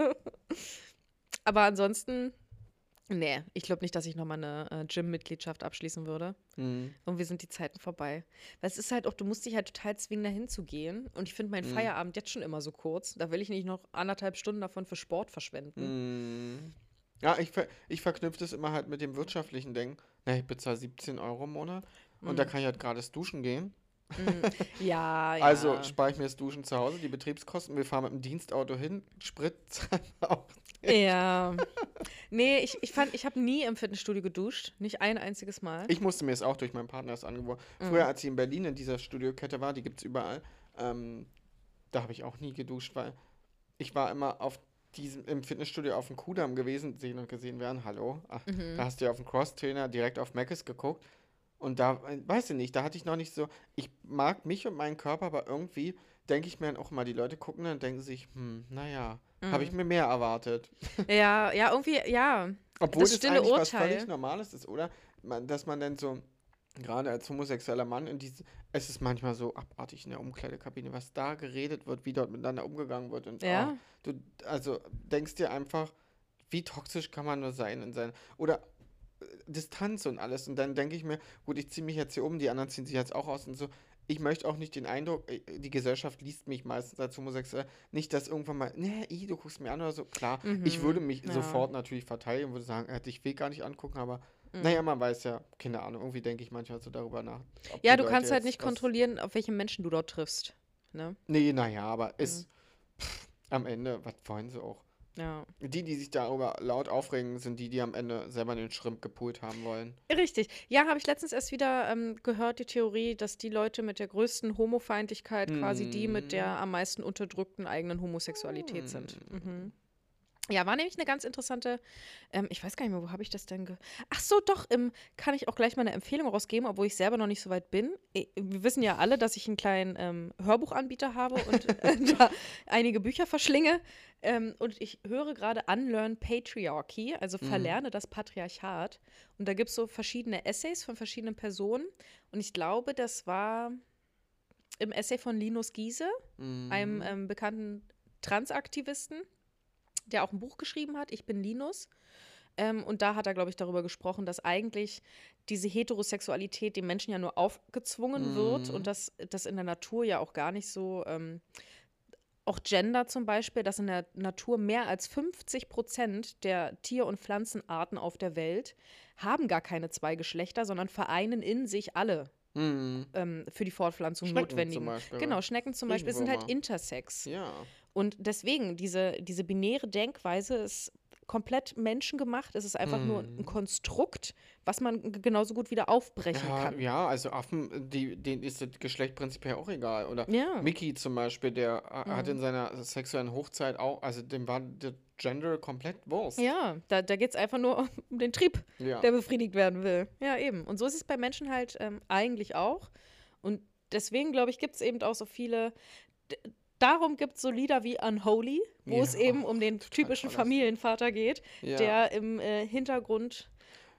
Aber ansonsten, nee, ich glaube nicht, dass ich nochmal eine äh, Gym-Mitgliedschaft abschließen würde. Mhm. Und wir sind die Zeiten vorbei. Weil es ist halt auch, du musst dich halt total zwingen, dahin zu gehen. Und ich finde meinen Mhm. Feierabend jetzt schon immer so kurz. Da will ich nicht noch anderthalb Stunden davon für Sport verschwenden. Mm. Ja, ich, ver ich verknüpfe das immer halt mit dem wirtschaftlichen Denken. Na, ich bezahle 17 Euro im Monat und da Mhm. kann ich halt gratis duschen gehen. Mm. Ja, [LAUGHS] ja. Also spare ich mir das Duschen zu Hause, die Betriebskosten. Wir fahren mit dem Dienstauto hin, Sprit [LAUGHS] zahlen wir auch. Ja. [LAUGHS] Nee, ich, ich fand, ich habe nie im Fitnessstudio geduscht. Nicht ein einziges Mal. Ich musste mir es auch durch meinen Partner das angeboten. Mhm. Früher, als ich in Berlin in dieser Studiokette war, die gibt es überall, ähm, da habe ich auch nie geduscht, weil ich war immer auf diesem, im Fitnessstudio auf dem Kudamm gewesen, sehen und gesehen werden, hallo. Ach, Mhm. Da hast du ja auf dem Cross-Trainer direkt auf Mc's geguckt. Und da, äh, weiß ich nicht, da hatte ich noch nicht so, ich mag mich und meinen Körper, aber irgendwie denke ich mir dann auch mal, die Leute gucken dann und denken sich, hm, naja, habe ich Mhm. mir mehr erwartet. [LAUGHS] Ja, ja, irgendwie, ja. Obwohl Das das, stille eigentlich was Urteil. völlig Normales ist, oder? Man, dass man dann so, gerade als homosexueller Mann, in diese, es ist manchmal so abartig in der Umkleidekabine, was da geredet wird, wie dort miteinander umgegangen wird. Und Ja. ah, du, also denkst dir einfach, wie toxisch kann man nur sein in sein, oder äh, Distanz und alles. Und dann denke ich mir, gut, ich ziehe mich jetzt hier um, die anderen ziehen sich jetzt auch aus und so. Ich möchte auch nicht den Eindruck, äh, die Gesellschaft liest mich meistens als homosexuell, nicht, dass irgendwann mal, nee, ih, du guckst mir an oder so. Klar, ich Mhm, würde mich ja. sofort natürlich verteidigen und würde sagen, äh, ich will gar nicht angucken, aber Mhm. naja, man weiß ja, keine Ahnung, irgendwie denke ich manchmal so darüber nach. Ja, du Leute kannst halt nicht kontrollieren, auf welche Menschen du dort triffst. Ne? Nee, naja, aber Mhm. ist pff, am Ende, was wollen sie auch? Ja. Die, die sich darüber laut aufregen, sind die, die am Ende selber den Schrimp gepult haben wollen. Richtig. Ja, habe ich letztens erst wieder ähm, gehört, die Theorie, dass die Leute mit der größten Homofeindlichkeit quasi die mit der am meisten unterdrückten eigenen Homosexualität sind. Mhm. Ja, war nämlich eine ganz interessante, ähm, ich weiß gar nicht mehr, wo habe ich das denn ge... Ach so, doch, ähm, kann ich auch gleich mal eine Empfehlung rausgeben, obwohl ich selber noch nicht so weit bin. Eh, Wir wissen ja alle, dass ich einen kleinen ähm, Hörbuchanbieter habe und äh, [LAUGHS] da einige Bücher verschlinge. Ähm, und ich höre gerade Unlearn Patriarchy, also verlerne das Patriarchat. Und da gibt es so verschiedene Essays von verschiedenen Personen. Und ich glaube, das war im Essay von Linus Giese, Mhm. einem ähm, bekannten Transaktivisten, der auch ein Buch geschrieben hat, Ich bin Linus. Ähm, und da hat er, glaube ich, darüber gesprochen, dass eigentlich diese Heterosexualität dem Menschen ja nur aufgezwungen wird Mhm. und dass das in der Natur ja auch gar nicht so, ähm, auch Gender zum Beispiel, dass in der Natur mehr als 50 Prozent der Tier- und Pflanzenarten auf der Welt haben gar keine zwei Geschlechter, sondern vereinen in sich alle Mhm. ähm, für die Fortpflanzung Schnecken notwendigen. zum Beispiel, genau? Schnecken zum Beispiel sind halt intersex. Ja. Und deswegen, diese, diese binäre Denkweise ist komplett menschengemacht. Es ist einfach nur ein Mhm. Konstrukt, was man genauso gut wieder aufbrechen Ja, kann. ja, also Affen, die, denen ist das Geschlecht prinzipiell auch egal. Oder Ja. Mickey zum Beispiel, der äh, hat Mhm. in seiner sexuellen Hochzeit auch, also dem war der Gender komplett Wurst. Ja, da, da geht es einfach nur [LAUGHS] um den Trieb, Ja. der befriedigt werden will. Ja, eben. Und so ist es bei Menschen halt ähm, eigentlich auch. Und deswegen, glaube ich, gibt es eben auch so viele. Darum gibt es so Lieder wie Unholy, wo es Ja, eben um den typischen Familienvater geht, ja. der im äh, Hintergrund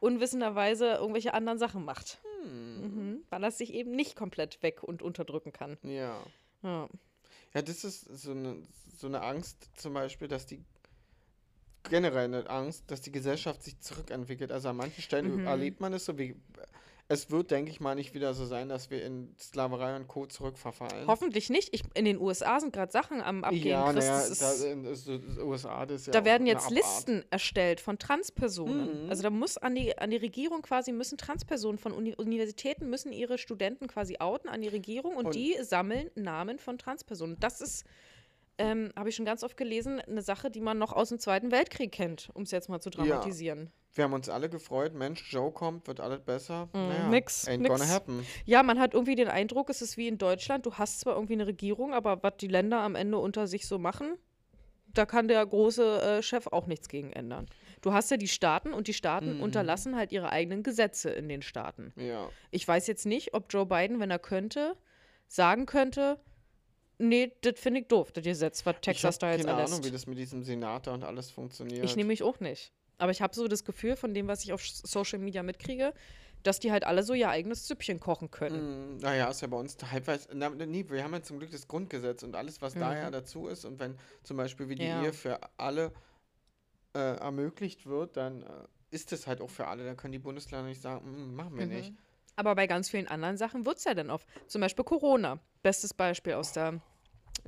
unwissenderweise irgendwelche anderen Sachen macht. Hm. Mhm. Weil er sich eben nicht komplett weg und unterdrücken kann. Ja. Ja. Ja, das ist so eine, so eine Angst zum Beispiel, dass die generell eine Angst, dass die Gesellschaft sich zurückentwickelt. Also an manchen Stellen Mhm. erlebt man es so wie. Es wird, denke ich mal, nicht wieder so sein, dass wir in Sklaverei und Co. zurückverfallen. Hoffentlich nicht. Ich, in den USA sind gerade Sachen am Abgehen. ja, Chris, naja, ist- da in ist USA, das ja Da werden jetzt. Listen erstellt von Transpersonen. Mhm. Also da muss an die, an die Regierung quasi, müssen Transpersonen von Uni Universitäten, müssen ihre Studenten quasi outen an die Regierung und, Und- die sammeln Namen von Transpersonen. Das ist, ähm, habe ich schon ganz oft gelesen, eine Sache, die man noch aus dem Zweiten Weltkrieg kennt, um es jetzt mal zu Ja. dramatisieren. Wir haben uns alle gefreut, Mensch, Joe kommt, wird alles besser. naja, Mhm, nix, ain't nix. gonna happen. Ja, man hat irgendwie den Eindruck, es ist wie in Deutschland, du hast zwar irgendwie eine Regierung, aber was die Länder am Ende unter sich so machen, da kann der große äh, Chef auch nichts gegen ändern. Du hast ja die Staaten und die Staaten Mhm. unterlassen halt ihre eigenen Gesetze in den Staaten. Ja. Ich weiß jetzt nicht, ob Joe Biden, wenn er könnte, sagen könnte, nee, das finde ich doof, das Gesetz, was Texas ich da habe jetzt keine erlässt. Ahnung, wie das mit diesem Senator und alles funktioniert. Ich nehme mich auch nicht. Aber ich habe so das Gefühl von dem, was ich auf Social Media mitkriege, dass die halt alle so ihr eigenes Süppchen kochen können. Mm, naja, ist ja bei uns halbwegs. Na, nee, wir haben ja zum Glück das Grundgesetz und alles, was da ja dazu ist. Und wenn zum Beispiel wie die Mhm. Ja. Ehe für alle äh, ermöglicht wird, dann äh, ist es halt auch für alle. Dann können die Bundesländer nicht sagen, "Mm, machen wir nicht. Aber bei ganz vielen anderen Sachen wird es ja dann auf. Zum Beispiel Corona. Bestes Beispiel aus der.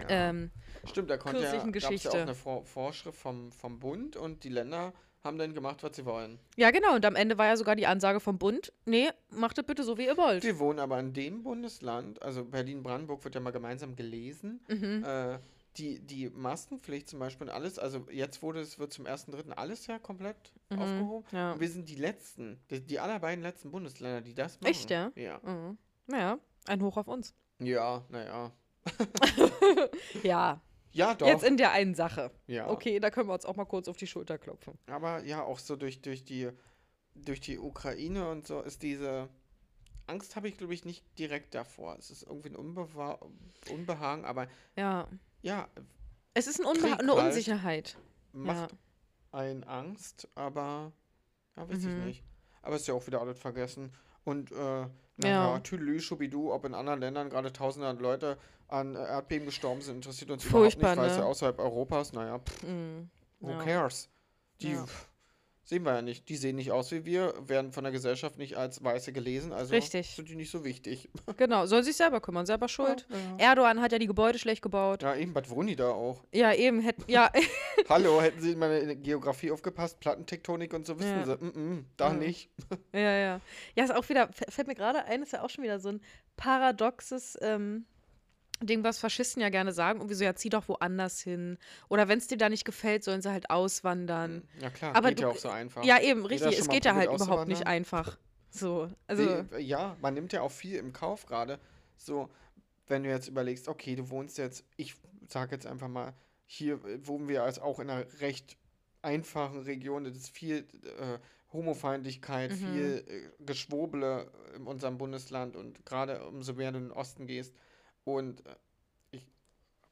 Ja. Ähm, Stimmt, da konnte ja, ja auch eine Vor Vorschrift vom, vom Bund und die Länder haben dann gemacht, was sie wollen. ja, genau. Und am Ende war ja sogar die Ansage vom Bund: Nee, macht das bitte so, wie ihr wollt. Wir wohnen aber in dem Bundesland, also Berlin-Brandenburg wird ja mal gemeinsam gelesen. Mhm. Äh, die, die Maskenpflicht zum Beispiel und alles, also jetzt wurde es, wird zum 1.3. alles ja komplett Mhm, aufgehoben. ja. Und wir sind die letzten, die, die allerbeiden letzten Bundesländer, die das machen. Echt, ja? Ja. Mhm. Naja, ein Hoch auf uns. Ja, naja. [LAUGHS] Ja, Ja, doch. jetzt in der einen Sache. ja. Okay, da können wir uns auch mal kurz auf die Schulter klopfen. Aber ja, auch so durch, durch, die, durch die Ukraine und so ist diese Angst habe ich, glaube ich, nicht direkt davor. Es ist irgendwie ein Unbewa Unbehagen, aber Ja. ja, Es ist ein Unbe eine halt. Unsicherheit. macht Ja. einen Angst, aber ja, weiß ich Mhm. nicht. Aber ist ja auch wieder alles vergessen. Und äh, naja, Ja. Tüdelü, Schubidu, ob in anderen Ländern gerade tausende Leute an Erdbeben gestorben sind, interessiert uns Furchtbar, überhaupt nicht, weil es ne? ja außerhalb Europas, naja, pff, Mhm. who Ja. cares? Die Ja. pff, sehen wir ja nicht. Die sehen nicht aus wie wir, werden von der Gesellschaft nicht als Weiße gelesen, also Richtig. sind die nicht so wichtig. [LAUGHS] Genau, soll sich selber kümmern, selber schuld. Ja, Erdogan hat ja die Gebäude schlecht gebaut. ja eben, was wohnen die da auch? Ja, eben, hätten, ja, [LAUGHS] Hallo, hätten sie in meine Geografie aufgepasst, Plattentektonik und so, wissen Ja. sie, mm -mm, da nicht. ja, ja. Ja, ist auch wieder, fällt mir gerade ein, ist ja auch schon wieder so ein paradoxes ähm, Ding, was Faschisten ja gerne sagen. Und wieso, ja, zieh doch woanders hin. Oder wenn es dir da nicht gefällt, sollen sie halt auswandern. Ja klar, Aber geht ja du- auch so einfach. Ja, eben, richtig. Es geht ja halt überhaupt nicht einfach. So, also, Wie, ja, man nimmt ja auch viel im Kauf gerade. So, wenn du jetzt überlegst, okay, du wohnst jetzt, ich sage jetzt einfach mal, hier äh, wohnen wir als auch in einer recht einfachen Region, das ist viel äh, Homofeindlichkeit, Mhm. viel äh, Geschwurbele in unserem Bundesland und gerade umso mehr du in den Osten gehst und äh, ich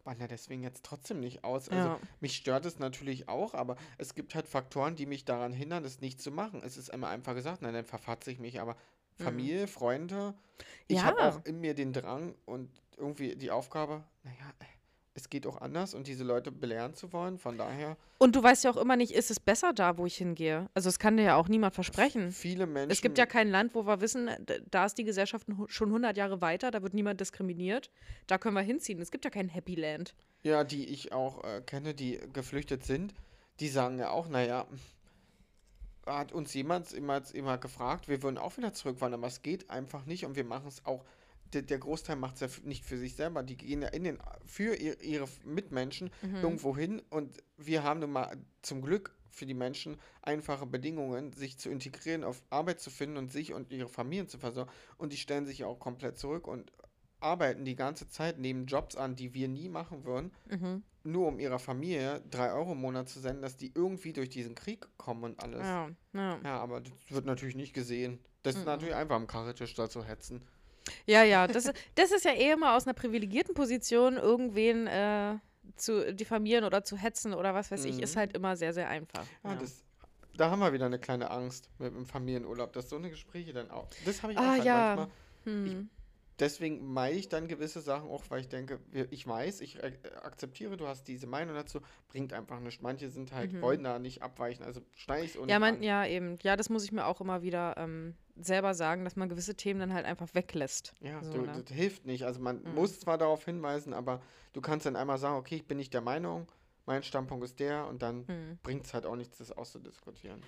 wandere deswegen jetzt trotzdem nicht aus. Also ja. mich stört es natürlich auch, aber es gibt halt Faktoren, die mich daran hindern, es nicht zu machen. Es ist immer einfach gesagt, nein, dann verfatze ich mich, aber Mhm. Familie, Freunde, ich Ja. habe auch in mir den Drang und irgendwie die Aufgabe, naja, es geht auch anders und diese Leute belehren zu wollen, von daher Und du weißt ja auch immer nicht, ist es besser da, wo ich hingehe? Also, das kann dir ja auch niemand versprechen. viele Menschen. Es gibt ja kein Land, wo wir wissen, da ist die Gesellschaft schon 100 Jahre weiter, da wird niemand diskriminiert. Da können wir hinziehen. Es gibt ja kein Happy Land. Ja, die ich auch äh, kenne, die geflüchtet sind, die sagen ja auch, naja, hat uns jemand immer, immer gefragt, wir würden auch wieder zurückwandern, aber es geht einfach nicht und wir machen es auch, der, der Großteil macht es ja nicht für sich selber, die gehen ja in den, für ihr, ihre Mitmenschen irgendwo hin und wir haben nun mal zum Glück für die Menschen einfache Bedingungen, sich zu integrieren, auf Arbeit zu finden und sich und ihre Familien zu versorgen und die stellen sich ja auch komplett zurück und arbeiten die ganze Zeit, nehmen Jobs an, die wir nie machen würden, Mhm. nur um ihrer Familie drei Euro im Monat zu senden, dass die irgendwie durch diesen Krieg kommen und alles. Ja, Ja, ja. aber das wird natürlich nicht gesehen. Das ist Mhm. natürlich einfach am Karretisch da zu hetzen. Ja, ja, das, ist- das ist ja eh immer aus einer privilegierten Position, irgendwen äh, zu diffamieren oder zu hetzen oder was weiß ich, ist Mhm. halt immer sehr, sehr einfach. Ja, Ja. Das, da haben wir wieder eine kleine Angst mit dem Familienurlaub, dass so eine Gespräche dann auch. Das habe ich auch Ah, halt ja. manchmal. Hm. Deswegen meide ich dann gewisse Sachen auch, weil ich denke, ich weiß, ich äh, akzeptiere, du hast diese Meinung dazu, bringt einfach nichts. Manche sind halt, Mhm. wollen da nicht abweichen, also schneide ich es Ja, man, ja, eben. Ja, das muss ich mir auch immer wieder ähm, selber sagen, dass man gewisse Themen dann halt einfach weglässt. Ja, So, du, ne? das hilft nicht. Also man Mhm. muss zwar darauf hinweisen, aber du kannst dann einmal sagen, okay, ich bin nicht der Meinung, mein Standpunkt ist der und dann Hm. bringt es halt auch nichts, das auszudiskutieren.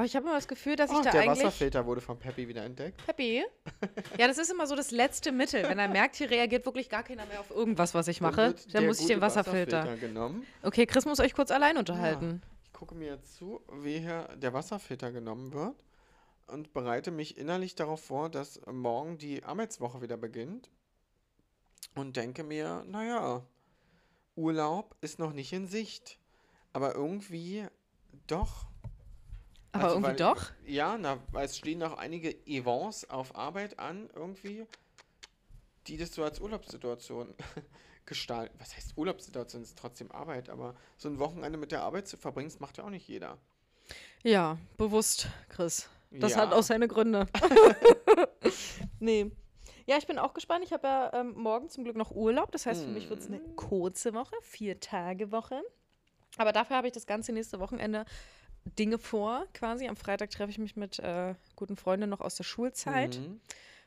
Aber ich habe immer das Gefühl, dass ich Oh, da der eigentlich. Wasserfilter wurde von Peppy wieder entdeckt. Happy? Ja, das ist immer so das letzte Mittel. Wenn er merkt, hier reagiert wirklich gar keiner mehr auf irgendwas, was ich Dann mache, dann der muss ich den gute Wasserfilter. genommen. Okay, Chris muss euch kurz allein unterhalten. Ich gucke mir jetzt zu, wie hier der Wasserfilter genommen wird und bereite mich innerlich darauf vor, dass morgen die Arbeitswoche wieder beginnt und denke mir, naja, Urlaub ist noch nicht in Sicht. Aber irgendwie doch. Aber Also, irgendwie weil- doch. Ja, na, weil es stehen noch einige Events auf Arbeit an, irgendwie, die das so als Urlaubssituation [LAUGHS] gestalten. Was heißt Urlaubssituation? Ist trotzdem Arbeit, aber so ein Wochenende mit der Arbeit zu verbringen, macht ja auch nicht jeder. Ja, bewusst, Chris. Das ja. hat auch seine Gründe. [LAUGHS] nee. Ja, ich bin auch gespannt. Ich habe ja ähm, morgen zum Glück noch Urlaub. Das heißt, für mich wird es eine Mm. kurze Woche, vier Tage Woche. Aber dafür habe ich das ganze nächste Wochenende Dinge vor, quasi. Am Freitag treffe ich mich mit äh, guten Freundinnen noch aus der Schulzeit. Mhm.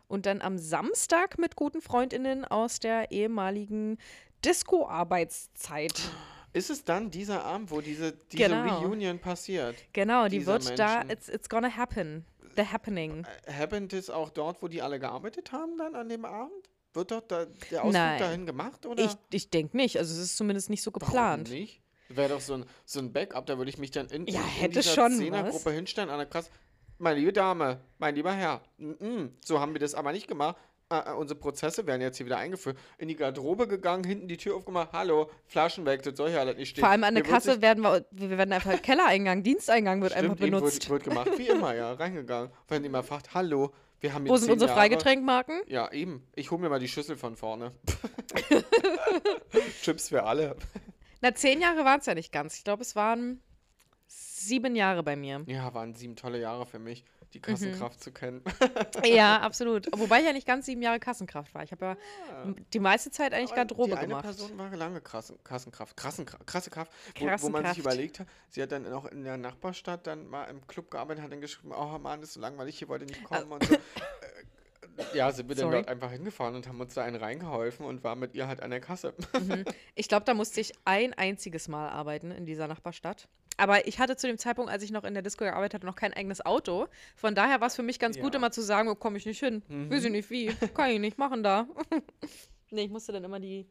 Und dann am Samstag mit guten Freundinnen aus der ehemaligen Disco-Arbeitszeit. Ist es dann dieser Abend, wo diese, diese Genau. Reunion passiert? Genau, die wird da, Menschen. it's, it's gonna happen. The happening. Äh, Happened es auch dort, wo die alle gearbeitet haben dann an dem Abend? Wird dort da, der Ausflug Nein. dahin gemacht? Oder? Ich, ich denke nicht. Also es ist zumindest nicht so Warum geplant. nicht? Wäre doch so ein, so ein Backup, da würde ich mich dann in, Ja, in, in dieser Zehnergruppe hinstellen an der Krass. Meine liebe Dame, mein lieber Herr, mm, mm, so haben wir das aber nicht gemacht. äh, äh, unsere Prozesse werden jetzt hier wieder eingeführt. In die Garderobe gegangen, hinten die Tür aufgemacht, hallo, Flaschen weg, das soll hier alles nicht stehen. Vor allem an der Kasse werden wir, wir werden einfach [LAUGHS] Kellereingang, Diensteingang wird einfach Stimmt, eben benutzt. Wird, wird gemacht, wie immer, ja, [LAUGHS] reingegangen. Wenn jemand fragt, hallo, wir haben jetzt Wo sind unsere Jahre- Freigetränkmarken? Ja, eben. Ich hole mir mal die Schüssel von vorne. [LAUGHS] Chips für alle. Na, zehn Jahre waren es ja nicht ganz. Ich glaube, es waren sieben Jahre bei mir. Ja, waren sieben tolle Jahre für mich, die Kassenkraft zu kennen. [LAUGHS] Ja, [LAUGHS] absolut. Wobei ich ja nicht ganz sieben Jahre Kassenkraft war. Ich habe ja die meiste Zeit eigentlich Aber Garderobe die eine gemacht. Person war lange Krassen, Kassenkraft, Krassenkraft, krasse Kraft, wo, wo man sich überlegt hat, sie hat dann auch in der Nachbarstadt dann mal im Club gearbeitet, hat dann geschrieben, oh Mann, ist so langweilig, hier wollte nicht kommen und so. [LAUGHS] Ja, sind wir dann Sorry. dort einfach hingefahren und haben uns da einen reingeholfen und waren mit ihr halt an der Kasse. Ich glaube, da musste ich ein einziges Mal arbeiten in dieser Nachbarstadt. Aber ich hatte zu dem Zeitpunkt, als ich noch in der Disco gearbeitet hatte, noch kein eigenes Auto. Von daher war es für mich ganz gut, Ja. immer zu sagen, oh, komme ich nicht hin. Weiß ich nicht wie. Kann ich nicht machen da. [LAUGHS] [LAUGHS] nee, ich musste dann immer die,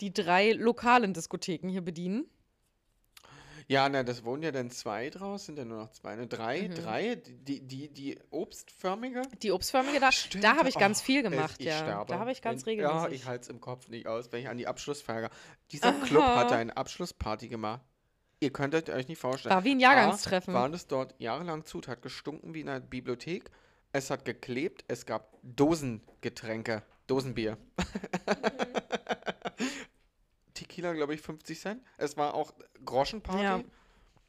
die drei lokalen Diskotheken hier bedienen. Ja, na, das wohnen ja dann zwei draus, sind ja nur noch zwei, ne? Drei, Mhm. drei, die, die, die obstförmige. Die Obstförmige da, Stimmt, da habe ich ganz oh, viel gemacht, ich ja. sterbe, Da habe ich ganz wenn, Ja, regelmäßig. ich halte es im Kopf nicht aus, wenn ich an die Abschlussfeier. Dieser Club Aha. hatte eine Abschlussparty gemacht. Ihr könntet euch nicht vorstellen. War wie ein A, Jahrgangstreffen. Waren es dort jahrelang zu, es hat gestunken wie in einer Bibliothek. Es hat geklebt, es gab Dosengetränke, Dosenbier. [LAUGHS] Tequila, glaube ich, 50 Cent. Es war auch Groschenparty. Ja.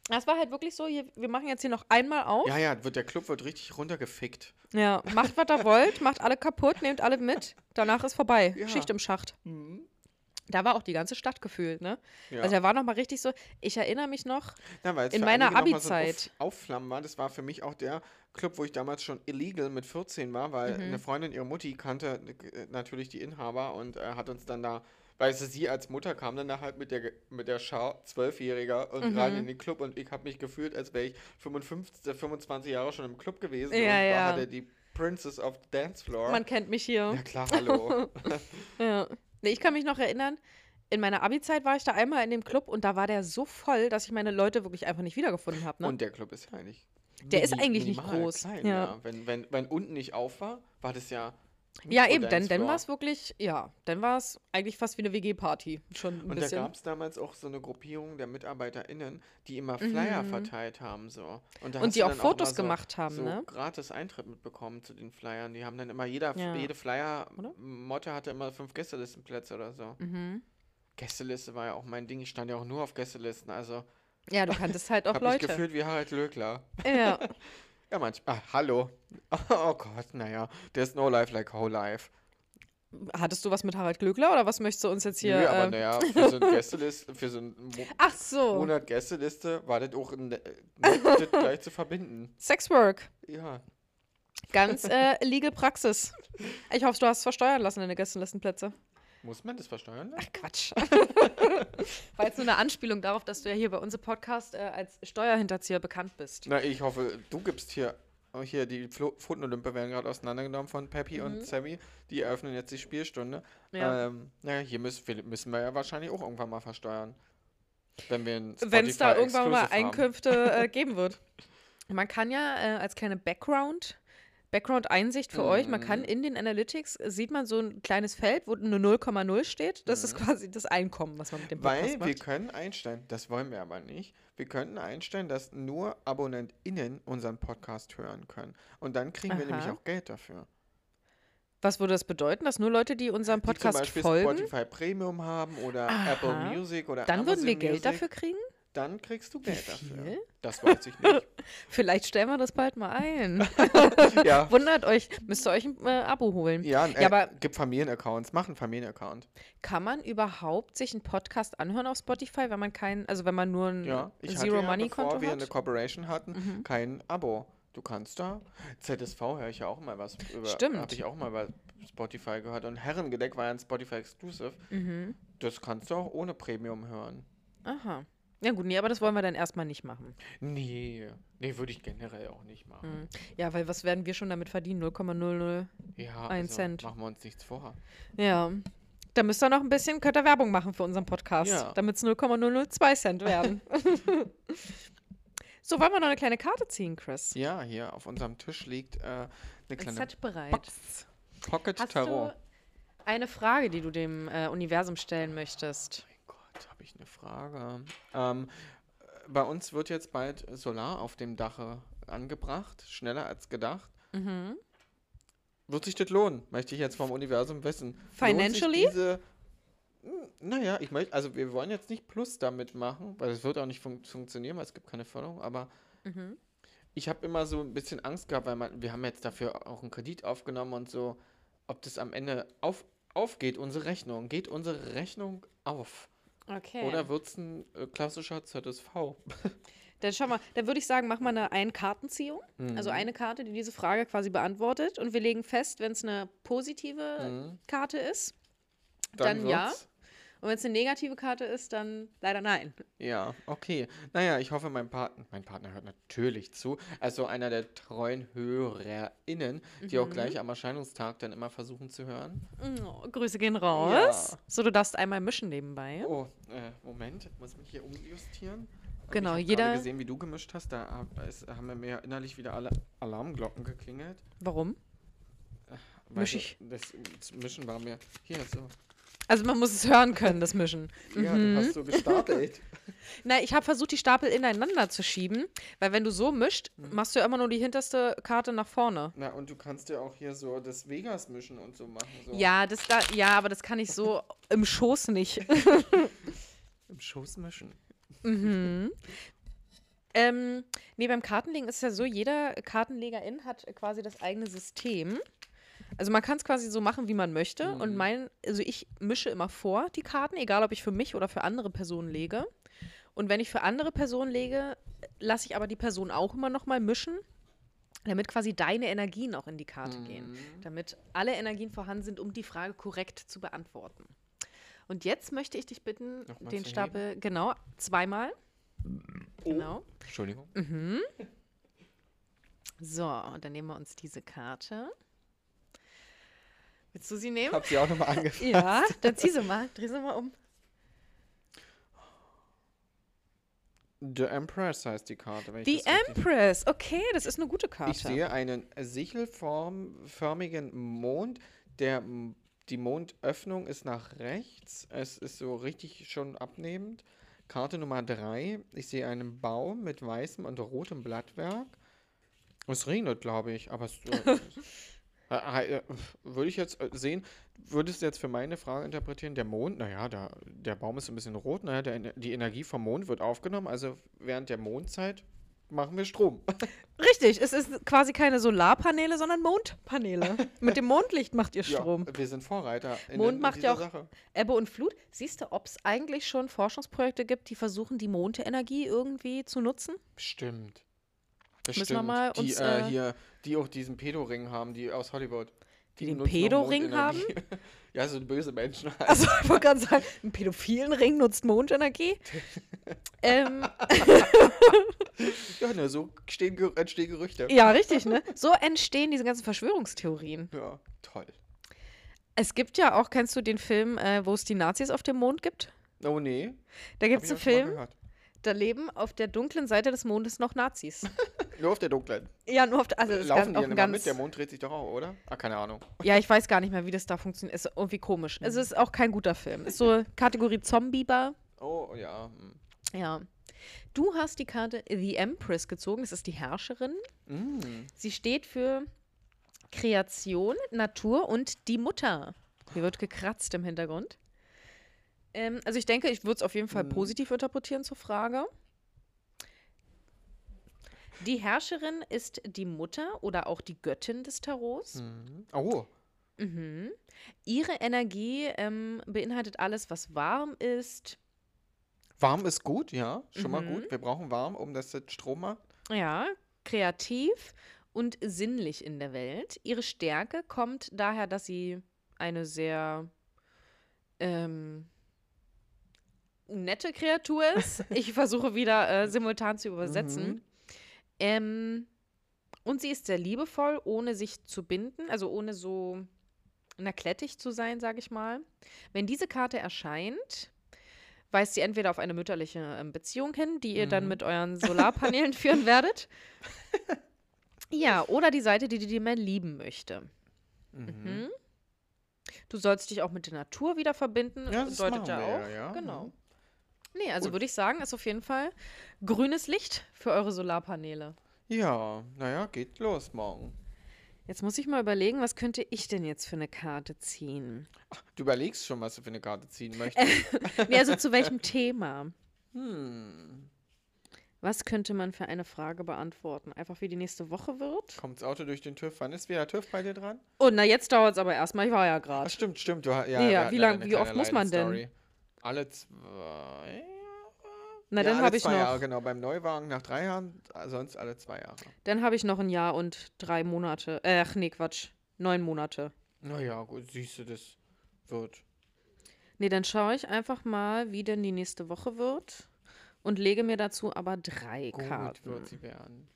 Das war halt wirklich so, hier, wir machen jetzt hier noch einmal auf. Ja, ja, wird, der Club wird richtig runtergefickt. Ja, macht, was ihr wollt, [LAUGHS] macht alle kaputt, nehmt alle mit. Danach ist vorbei. Ja. Schicht im Schacht. Mhm. Da war auch die ganze Stadt gefühlt, ne? Ja. Also da war noch mal richtig so, ich erinnere mich noch, Ja, weil In meiner mal so Abi-Zeit. Auf, Aufflammen war. Das war für mich auch der Club, wo ich damals schon illegal mit 14 war, weil Mhm. eine Freundin, ihre Mutti, kannte äh, natürlich die Inhaber und äh, hat uns dann da, weißt du, sie als Mutter kam dann da halt mit der, mit der Schar Zwölfjähriger und Mhm. rein in den Club und ich habe mich gefühlt, als wäre ich 55, 25 Jahre schon im Club gewesen Ja, und war ja. hatte die Princess of the Dance Floor. man kennt mich hier. ja klar, hallo. [LAUGHS] Ja. Nee, ich kann mich noch erinnern, in meiner Abi-Zeit war ich da einmal in dem Club und da war der so voll, dass ich meine Leute wirklich einfach nicht wiedergefunden habe. Ne? Und der Club ist ja eigentlich. Der ist mini- eigentlich nicht groß, Klein, ja. ja. Wenn, wenn, wenn unten nicht auf war, war das ja. Ja, eben, denn dann war es wirklich, ja, dann war es eigentlich fast wie eine WG-Party. Schon ein Und da bisschen. gab es damals auch so eine Gruppierung der MitarbeiterInnen, die immer Flyer Mhm. verteilt haben. So. Und, da Und die auch Fotos mal so, gemacht haben, so ne? gratis Eintritt mitbekommen zu den Flyern. Die haben dann immer, jeder, Ja. jede? Flyer-Motte hatte immer fünf Gästelistenplätze oder so. Mhm. Gästeliste war ja auch mein Ding. Ich stand ja auch nur auf Gästelisten. Also Ja, du kanntest halt auch Leute. gefühlt wie Harald Lökler. Ja. [LAUGHS] Ja, manchmal. Ah, hallo. [LAUGHS] Oh Gott, naja. There's no life like whole life. Hattest du was mit Harald Glöckler oder was möchtest du uns jetzt hier? Nö, aber äh, naja, für so ein [LAUGHS] Gästeliste, für so ein Mo Ach so, Monat Gästeliste war das auch ne- nett, das [LAUGHS] gleich zu verbinden. Sexwork. Ja. Ganz äh, legal Praxis. Ich hoffe, du hast es versteuern lassen, deine Gästelistenplätze. Muss man das versteuern? Ach Quatsch. [LAUGHS] War jetzt nur eine Anspielung darauf, dass du ja hier bei unserem Podcast äh, als Steuerhinterzieher bekannt bist. Na, ich hoffe, du gibst hier. Oh, hier, die Pfotenolympe werden gerade auseinandergenommen von Peppy und Sammy. Die eröffnen jetzt die Spielstunde. Mhm. Ja. Ähm, naja, hier müssen wir, müssen wir ja wahrscheinlich auch irgendwann mal versteuern. Wenn es da irgendwann mal. Einkünfte äh, [LAUGHS] geben wird. Man kann ja äh, als kleine Background, Background-Einsicht für euch, man kann Mhm. in den Analytics, äh, sieht man so ein kleines Feld, wo eine 0,0 steht. Das Mhm. ist quasi das Einkommen, was man mit dem Podcast Weil wir macht. können einstellen, das wollen wir aber nicht, wir könnten einstellen, dass nur AbonnentInnen unseren Podcast hören können. Und dann kriegen wir nämlich Aha. auch Geld dafür. Was würde das bedeuten, dass nur Leute, die unserem Die zum Podcast Beispiel folgen, Spotify Premium haben oder Aha. Apple Music oder dann würden Amazon wir Geld Music, dafür kriegen? Dann kriegst du Geld dafür. Das weiß ich nicht. [LAUGHS] Vielleicht stellen wir das bald mal ein. [LAUGHS] ja. Wundert euch, müsst ihr euch ein äh, Abo holen. Ja, Ja, äh, aber- gibt Familienaccounts, mach einen Familienaccount. Kann man überhaupt sich einen Podcast anhören auf Spotify, wenn man keinen, also wenn man nur ein Ja, ich hatte Zero ja, Money bevor Konto wir eine hat? Mhm. Cooperation hatten, kein Abo. Du kannst da. ZSV höre ich ja auch mal was über. Stimmt. Habe ich auch mal bei Spotify gehört. Und Herrengedeck war ja ein Spotify Exclusive. Mhm. Das kannst du auch ohne Premium hören. Aha. Ja gut, nee, aber das wollen wir dann erstmal nicht machen. Nee, nee, würde ich generell auch nicht machen. Mhm. Ja, weil was werden wir schon damit verdienen? 0,00. Ja, Ein also Cent. machen wir uns nichts vor. Ja. Da müsst ihr noch ein bisschen, könnt ihr Werbung machen für unseren Podcast, Ja. damit es 0,002 Cent werden. [LAUGHS] so, wollen wir noch eine kleine Karte ziehen, Chris? Ja, hier auf unserem Tisch liegt äh, eine Ein kleine Set bereit. Box. Pocket Hast Tarot. du eine Frage, die du dem äh, Universum stellen möchtest? Gott, habe ich eine Frage. Ähm, bei uns wird jetzt bald Solar auf dem Dache angebracht, schneller als gedacht. Mhm. Wird sich das lohnen? Möchte ich jetzt vom Universum wissen. Financially? Diese, Hm, naja, ich möchte, also wir wollen jetzt nicht Plus damit machen, weil es wird auch nicht fun funktionieren, weil es gibt keine Förderung, aber Mhm. ich habe immer so ein bisschen Angst gehabt, weil man, wir haben jetzt dafür auch einen Kredit aufgenommen und so, ob das am Ende auf, aufgeht, unsere Rechnung. Geht unsere Rechnung auf? Okay. Oder wird es ein äh, klassischer ZSV? [LAUGHS] Dann schau mal, dann würde ich sagen, mach mal eine Ein-Kartenziehung. Also Mhm. eine Karte, die diese Frage quasi beantwortet. Und wir legen fest, wenn es eine positive Mhm. Karte ist, dann ja. Und wenn es eine negative Karte ist, dann leider nein. Ja, okay. Naja, ich hoffe, mein Partner, mein Partner hört natürlich zu. Also einer der treuen HörerInnen, die Mhm. auch gleich am Erscheinungstag dann immer versuchen zu hören. Oh, Grüße gehen raus. Ja. So, du darfst einmal mischen nebenbei. Oh, äh, Moment, ich muss mich hier umjustieren. Genau, ich jeder- gerade gesehen, wie du gemischt hast. Da es haben bei mir innerlich wieder alle Alarmglocken geklingelt. Warum? weil Misch ich? Das, das Mischen war mir. Hier, so. Also man muss es hören können, das Mischen. Ja, Mhm. du hast so gestapelt. [LAUGHS] Na, ich habe versucht, die Stapel ineinander zu schieben, weil wenn du so mischt, Mhm. machst du ja immer nur die hinterste Karte nach vorne. Na, und du kannst ja auch hier so das Vegas mischen und so machen. So. Ja, das da, ja, aber das kann ich so [LAUGHS] im Schoß nicht. Im Schoß mischen. mhm. Ähm, nee, beim Kartenlegen ist es ja so, jeder Kartenlegerin hat quasi das eigene System. Also man kann es quasi so machen, wie man möchte. Und Mhm. mein, also ich mische immer vor die Karten, egal ob ich für mich oder für andere Personen lege. Und wenn ich für andere Personen lege, lasse ich aber die Person auch immer noch mal mischen, damit quasi deine Energien auch in die Karte gehen. Mhm. Damit alle Energien vorhanden sind, um die Frage korrekt zu beantworten. Und jetzt möchte ich dich bitten, Nochmal den Stapel, genau, zweimal. Oh. Genau. Entschuldigung. Mhm. So, und dann nehmen wir uns diese Karte. Willst du sie nehmen? Hab sie auch nochmal angefasst. Ja, dann zieh sie mal, dreh sie mal um. The Empress heißt die Karte. Wenn ich Die das richtig- Empress, okay, das ist eine gute Karte. Ich sehe einen sichelförmigen Mond. Der, die Mondöffnung ist nach rechts. Es ist so richtig schon abnehmend. Karte Nummer 3. Ich sehe einen Baum mit weißem und rotem Blattwerk. Es regnet, glaube ich, aber es, äh, [LAUGHS] würde ich jetzt äh, sehen, würdest du jetzt für meine Frage interpretieren, der Mond, naja, da, der Baum ist ein bisschen rot, naja, der, die Energie vom Mond wird aufgenommen, also während der Mondzeit machen wir Strom. [LAUGHS] Richtig, es ist quasi keine Solarpaneele, sondern Mondpaneele. [LAUGHS] Mit dem Mondlicht macht ihr Strom. Ja, wir sind Vorreiter in, Mond in macht ja auch- Sache. Ebbe und Flut. Siehst du, ob es eigentlich schon Forschungsprojekte gibt, die versuchen, die Mondenergie irgendwie zu nutzen? Bestimmt. Müssen wir mal die, uns, äh, äh, hier, die auch diesen Pedo-Ring haben, die aus Hollywood. Die den nutzen auch Pedo-Ring Mondenergie. [LAUGHS] ja, so böse Menschen halt. Also, ich wollte gerade sagen, ein pädophilen Ring nutzt Mondenergie. [LAUGHS] ähm, Ja, ne, so stehen, Ge- entstehen Gerüchte. ja, richtig, ne? So entstehen diese ganzen Verschwörungstheorien. Ja, toll. Es gibt ja auch, kennst du den Film, äh, wo es die Nazis auf dem Mond gibt? Oh nee. Da gibt es einen Film, gehört. Da leben auf der dunklen Seite des Mondes noch Nazis. [LAUGHS] Nur auf der dunklen. ja, nur auf der, also Laufen ganz, die ganz, mit? Der Mond dreht sich doch auch, oder? Ah, keine Ahnung. Ja, ich weiß gar nicht mehr, wie das da funktioniert. Ist irgendwie komisch. Es ist auch kein guter Film. Ist so Kategorie Zombie-Bar. Oh, ja. hm. Ja. Du hast die Karte The Empress gezogen. Das ist die Herrscherin. Mm. Sie steht für Kreation, Natur und die Mutter. Hier wird gekratzt im Hintergrund. Ähm, also ich denke, ich würde es auf jeden Fall Mhm. positiv interpretieren zur Frage. Die Herrscherin ist die Mutter oder auch die Göttin des Tarots. Mhm. Oh, Mhm. Ihre Energie ähm, beinhaltet alles, was warm ist. warm ist gut, ja. Schon mal Mhm. gut. Wir brauchen warm, um das Strom macht. Ja, kreativ und sinnlich in der Welt. Ihre Stärke kommt daher, dass sie eine sehr ähm, nette Kreatur ist. [LAUGHS] Ich versuche wieder äh, simultan zu übersetzen. Mhm. Ähm, und sie ist sehr liebevoll, ohne sich zu binden, also ohne so na, klettig zu sein, sage ich mal. Wenn diese Karte erscheint, weist sie entweder auf eine mütterliche ähm, Beziehung hin, die ihr dann Mhm. mit euren Solarpanelen [LAUGHS] führen werdet. Ja, [LAUGHS] oder die Seite, die die man lieben möchte. Mhm. Du sollst dich auch mit der Natur wieder verbinden. Ja, das Deutet ja wir auch. ja, ja. Genau. Nee, also würde ich sagen, ist auf jeden Fall grünes Licht für eure Solarpaneele. Ja, naja, geht los morgen. Jetzt muss ich mal überlegen, was könnte ich denn jetzt für eine Karte ziehen? Du überlegst schon, was du für eine Karte ziehen möchtest. [LAUGHS] nee, also zu welchem [LAUGHS] Thema? hm. Was könnte man für eine Frage beantworten? Einfach wie die nächste Woche wird? Kommt das Auto durch den TÜV? Wann ist wieder TÜV bei dir dran? Oh, na jetzt dauert es aber erstmal. Ich war ja Ach, gerade. stimmt, stimmt. Du, ja, Ja, wie lang- wie oft muss man denn? Alle zwei. Na, ja, dann habe ich noch, Jahre, genau. Beim Neuwagen nach drei Jahren, äh, sonst alle zwei Jahre. dann habe ich noch ein Jahr und drei Monate. Äh, ach nee, Quatsch, neun Monate. Naja, gut, siehst du, das wird. Nee, dann schaue ich einfach mal, wie denn die nächste Woche wird und lege mir dazu aber drei Gut Karten. wird sie werden.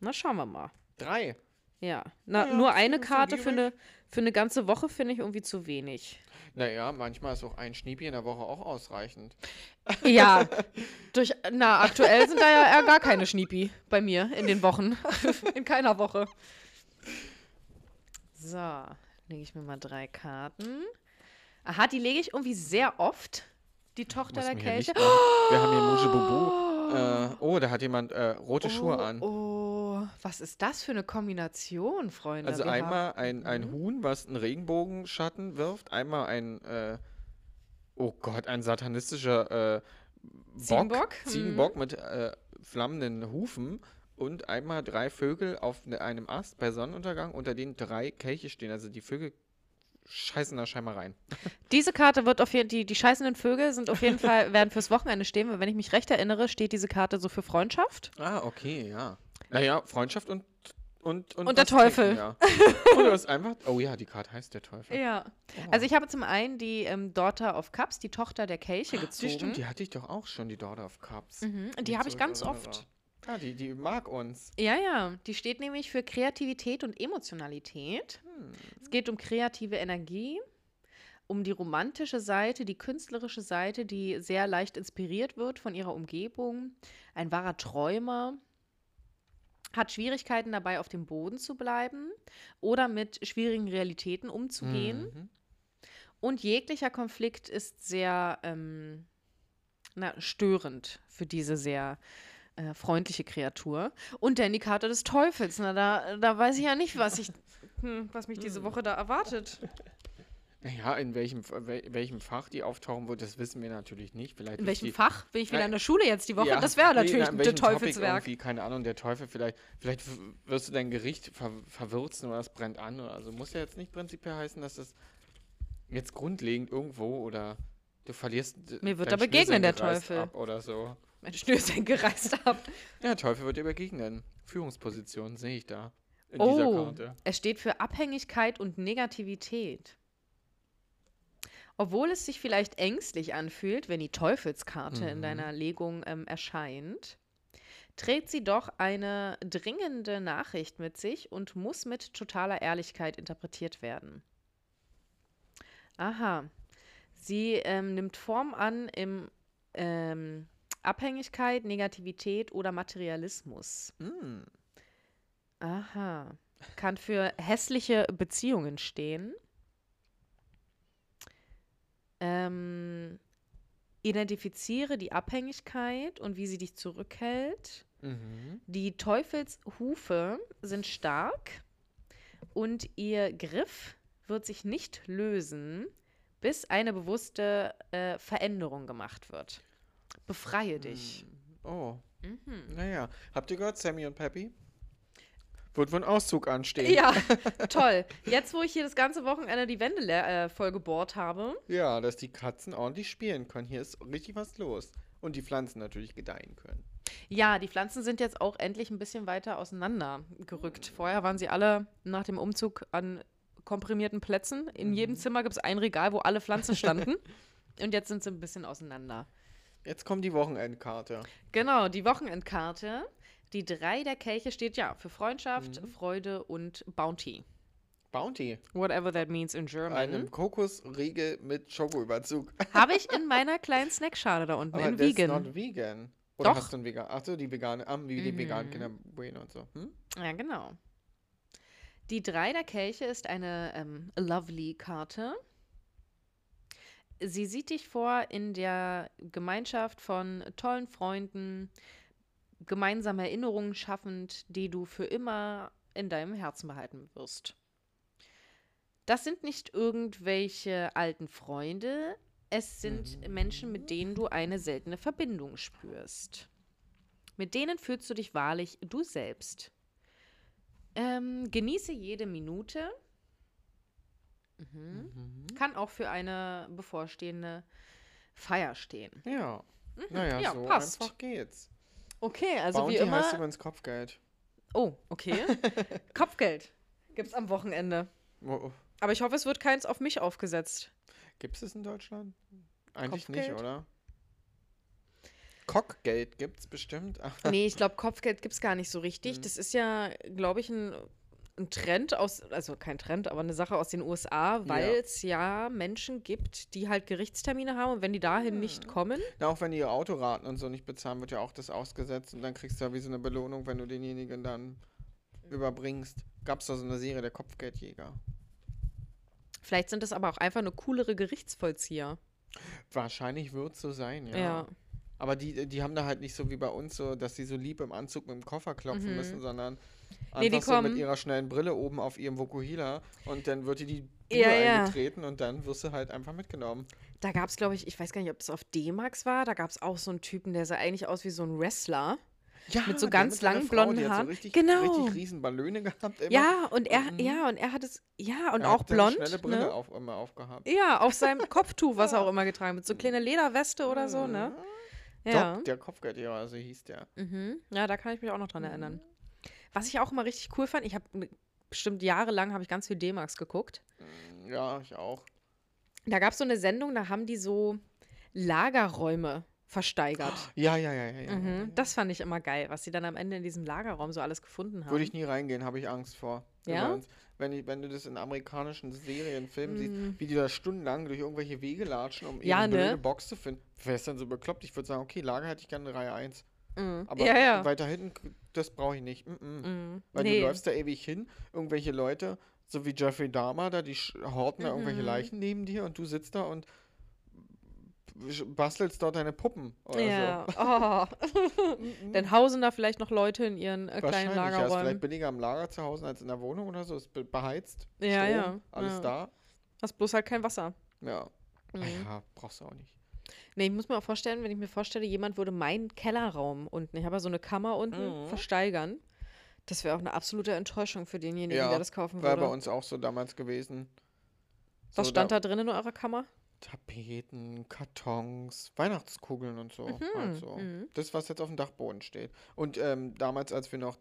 Na, schauen wir mal. Drei. Ja, na, Ja, nur eine Karte für eine, für eine ganze Woche finde ich irgendwie zu wenig. Naja, manchmal ist auch ein Schniepi in der Woche auch ausreichend. Ja, [LAUGHS] durch, na, aktuell sind da ja eher gar keine Schniepi bei mir in den Wochen. [LAUGHS] in keiner Woche. So, lege ich mir mal drei Karten. Aha, die lege ich irgendwie sehr oft. Die Tochter der machen. Wir haben hier Muje Bubu. [GASPS] Äh, oh, da hat jemand äh, rote Schuhe an. Oh, was ist das für eine Kombination, Freunde? Also Wir einmal haben, ein, ein Mhm. Huhn, was einen Regenbogenschatten wirft, einmal ein, äh, oh Gott, ein satanistischer äh, Bock, Ziegenbock? Mhm. Ziegenbock mit äh, flammenden Hufen und einmal drei Vögel auf ne, einem Ast bei Sonnenuntergang, unter denen drei Kelche stehen. Also die Vögel scheißen da scheinbar rein. [LAUGHS] Diese Karte wird auf jeden die, die scheißenden Vögel sind auf jeden [LAUGHS] Fall, werden fürs Wochenende stehen, weil wenn ich mich recht erinnere, steht diese Karte so für Freundschaft. Ah, okay, ja. Naja, Freundschaft und und, Und der was Teufel. Trinken, ja. Und du hast einfach, oh ja, die Karte heißt der Teufel. Ja. Oh. Also ich habe zum einen die ähm, Daughter of Cups, die Tochter der Kelche Die gezogen. stimmt, die hatte ich doch auch schon, die Daughter of Cups. Mhm. Die habe ich ganz oft. Ah, die, die mag uns. Ja, ja. Die steht nämlich für Kreativität und Emotionalität. Hm. Es geht um kreative Energie, um die romantische Seite, die künstlerische Seite, die sehr leicht inspiriert wird von ihrer Umgebung. Ein wahrer Träumer. Hat Schwierigkeiten dabei, auf dem Boden zu bleiben oder mit schwierigen Realitäten umzugehen. Mhm. Und jeglicher Konflikt ist sehr ähm, na, störend für diese sehr äh, freundliche Kreatur. Und dann die Karte des Teufels. Na, da, da weiß ich ja nicht, was, ich, hm, was mich diese Woche da erwartet. Naja, in welchem, wel- welchem Fach die auftauchen wird, das wissen wir natürlich nicht. Vielleicht In welchem die, Fach? Bin ich wieder Äh, in der Schule jetzt die Woche? Ja, das wäre nee, natürlich welchem Topic Teufelswerk. keine Ahnung, der Teufel vielleicht, vielleicht wirst du dein Gericht ver verwürzen oder es brennt an. Oder, also muss ja jetzt nicht prinzipiell heißen, dass das jetzt grundlegend irgendwo oder du verlierst. Mir wird er begegnen, der Teufel. Ab oder so. Mein Schnürsenkel gereist ab. Ja, der Teufel wird dir begegnen. Führungsposition sehe ich da. In dieser Oh, Karte. es steht für Abhängigkeit und Negativität. Obwohl es sich vielleicht ängstlich anfühlt, wenn die Teufelskarte in Mhm. deiner Legung ähm, erscheint, trägt sie doch eine dringende Nachricht mit sich und muss mit totaler Ehrlichkeit interpretiert werden. Aha. Sie ähm, nimmt Form an im ähm, Abhängigkeit, Negativität oder Materialismus. Mm. Aha. Kann für hässliche Beziehungen stehen. Ähm, identifiziere die Abhängigkeit und wie sie dich zurückhält. Mhm. Die Teufelshufe sind stark und ihr Griff wird sich nicht lösen, bis eine bewusste äh, Veränderung gemacht wird. Befreie dich. Oh, Mhm. naja. Habt ihr gehört, Sammy und Peppy? Wird wohl ein Auszug anstehen. Ja, [LAUGHS] toll. Jetzt, wo ich hier das ganze Wochenende die Wände äh, voll gebohrt habe. Ja, dass die Katzen ordentlich spielen können. Hier ist richtig was los. Und die Pflanzen natürlich gedeihen können. Ja, die Pflanzen sind jetzt auch endlich ein bisschen weiter auseinander gerückt. Vorher waren sie alle nach dem Umzug an komprimierten Plätzen. In jedem Zimmer gibt es ein Regal, wo alle Pflanzen standen. [LAUGHS] Und jetzt sind sie ein bisschen auseinander. Jetzt kommt die Wochenendkarte. Genau, die Wochenendkarte. Die drei der Kelche steht ja für Freundschaft, Freude und Bounty. Bounty. Whatever that means in German. Einem Kokosriegel mit Schokoüberzug. Habe ich in [LAUGHS] meiner kleinen Snackschale da unten Aber in Vegan. not vegan. Oder Doch. hast du einen vegan? Achso, die vegane, ah, wie die Mhm. veganen Kinder Bueno und so. Hm? Ja, genau. Die drei der Kelche ist eine ähm, Lovely-Karte. Sie sieht dich vor in der Gemeinschaft von tollen Freunden, gemeinsame Erinnerungen schaffend, die du für immer in deinem Herzen behalten wirst. Das sind nicht irgendwelche alten Freunde, es sind Menschen, mit denen du eine seltene Verbindung spürst. Mit denen fühlst du dich wahrlich du selbst. Ähm, genieße jede Minute. Mhm. Kann auch für eine bevorstehende Feier stehen. Ja. Naja, Mhm. Ja, so passt. einfach geht's. Okay, also Bounty wie immer. heißt übrigens Kopfgeld. Oh, okay. [LAUGHS] Kopfgeld gibt's am Wochenende. Wo- Aber ich hoffe, es wird keins auf mich aufgesetzt. Gibt's es in Deutschland? Eigentlich nicht, Kopfgeld? oder? Cockgeld gibt's bestimmt. Ach, [LAUGHS] Nee, ich glaube, Kopfgeld gibt's gar nicht so richtig. Mhm. Das ist ja, glaube ich, ein, ein Trend aus, also kein Trend, aber eine Sache aus den USA, weil Ja. es ja Menschen gibt, die halt Gerichtstermine haben und wenn die dahin nicht kommen, Na, auch wenn die ihr Autoraten und so nicht bezahlen, wird ja auch das ausgesetzt und dann kriegst du ja wie so eine Belohnung, wenn du denjenigen dann überbringst. Gab's da so eine Serie der Kopfgeldjäger? vielleicht sind das aber auch einfach nur coolere Gerichtsvollzieher. Wahrscheinlich wird so sein, ja. Ja. Aber die, die haben da halt nicht so wie bei uns so, dass die so lieb im Anzug mit dem Koffer klopfen Mhm. müssen, sondern Nee, die einfach so mit kommen- ihrer schnellen Brille oben auf ihrem Vokuhila und dann wird dir die Bude Ja, ja. eingetreten und dann wirst du halt einfach mitgenommen. Da gab es, glaube ich, ich weiß gar nicht, ob es auf D-Max war, da gab es auch so einen Typen, der sah eigentlich aus wie so ein Wrestler. Ja, Mit so ganz seiner langen Frau, blonden Haaren. So richtig, Genau. richtig riesen Ballone gehabt immer. Ja, und er, Mhm. ja, und er hat es, ja, und Er auch hat blond. schnelle Brille Ne? auf, immer aufgehabt. Ja, auf seinem [LAUGHS] Kopftuch, was er auch immer getragen hat, mit so kleine Lederweste oder so, ne? Ja. Doc, der Kopfgeldjäger, also hieß der. Mhm. Ja, da kann ich mich auch noch dran erinnern. Was ich auch immer richtig cool fand, ich habe bestimmt jahrelang habe ich ganz viel D-Max geguckt. Mm, Ja, ich auch. Da gab es so eine Sendung, da haben die so Lagerräume versteigert. [GASPS] Ja, ja, ja, ja. ja, ja. Mhm. Das fand ich immer geil, was sie dann am Ende in diesem Lagerraum so alles gefunden haben. Würde ich nie reingehen, habe ich Angst vor. Ja? Wenn, ich, wenn du das in amerikanischen Serien, Filmen Mm. siehst, wie die da stundenlang durch irgendwelche Wege latschen, um Ja, blöde ne? Box zu finden. Wer ist denn so bekloppt? Ich würde sagen, okay, Lager hätte ich gerne Reihe 1. Mhm. Aber ja, ja. weiter hinten, das brauche ich nicht. Mm -mm. Mhm. Weil Nee. du läufst da ewig hin, irgendwelche Leute, so wie Jeffrey Dahmer da, die horten da irgendwelche Mhm. Leichen neben dir und du sitzt da und bastelst dort deine Puppen oder Ja. so. [LAUGHS] Oh. [LAUGHS] Dann hausen da vielleicht noch Leute in ihren äh, kleinen Wahrscheinlich, ja, ist vielleicht Lagerräumen. billiger im Lager zu Hause als in der Wohnung oder so. Ist be- beheizt, Ja, Strom, ja, alles ja. da. Hast bloß halt kein Wasser. Ja. Mhm. Ja, brauchst du auch nicht. Nee, ich muss mir auch vorstellen, wenn ich mir vorstelle, jemand würde meinen Kellerraum unten, ich habe ja so eine Kammer unten, Mhm. versteigern. Das wäre auch eine absolute Enttäuschung für denjenigen, Ja, der das kaufen War würde. bei uns auch so damals gewesen. Was So, stand da drin in eurer Kammer? Tapeten, Kartons, Weihnachtskugeln und so. halt so. mhm. Das, was jetzt auf dem Dachboden steht. Und ähm, damals, als wir noch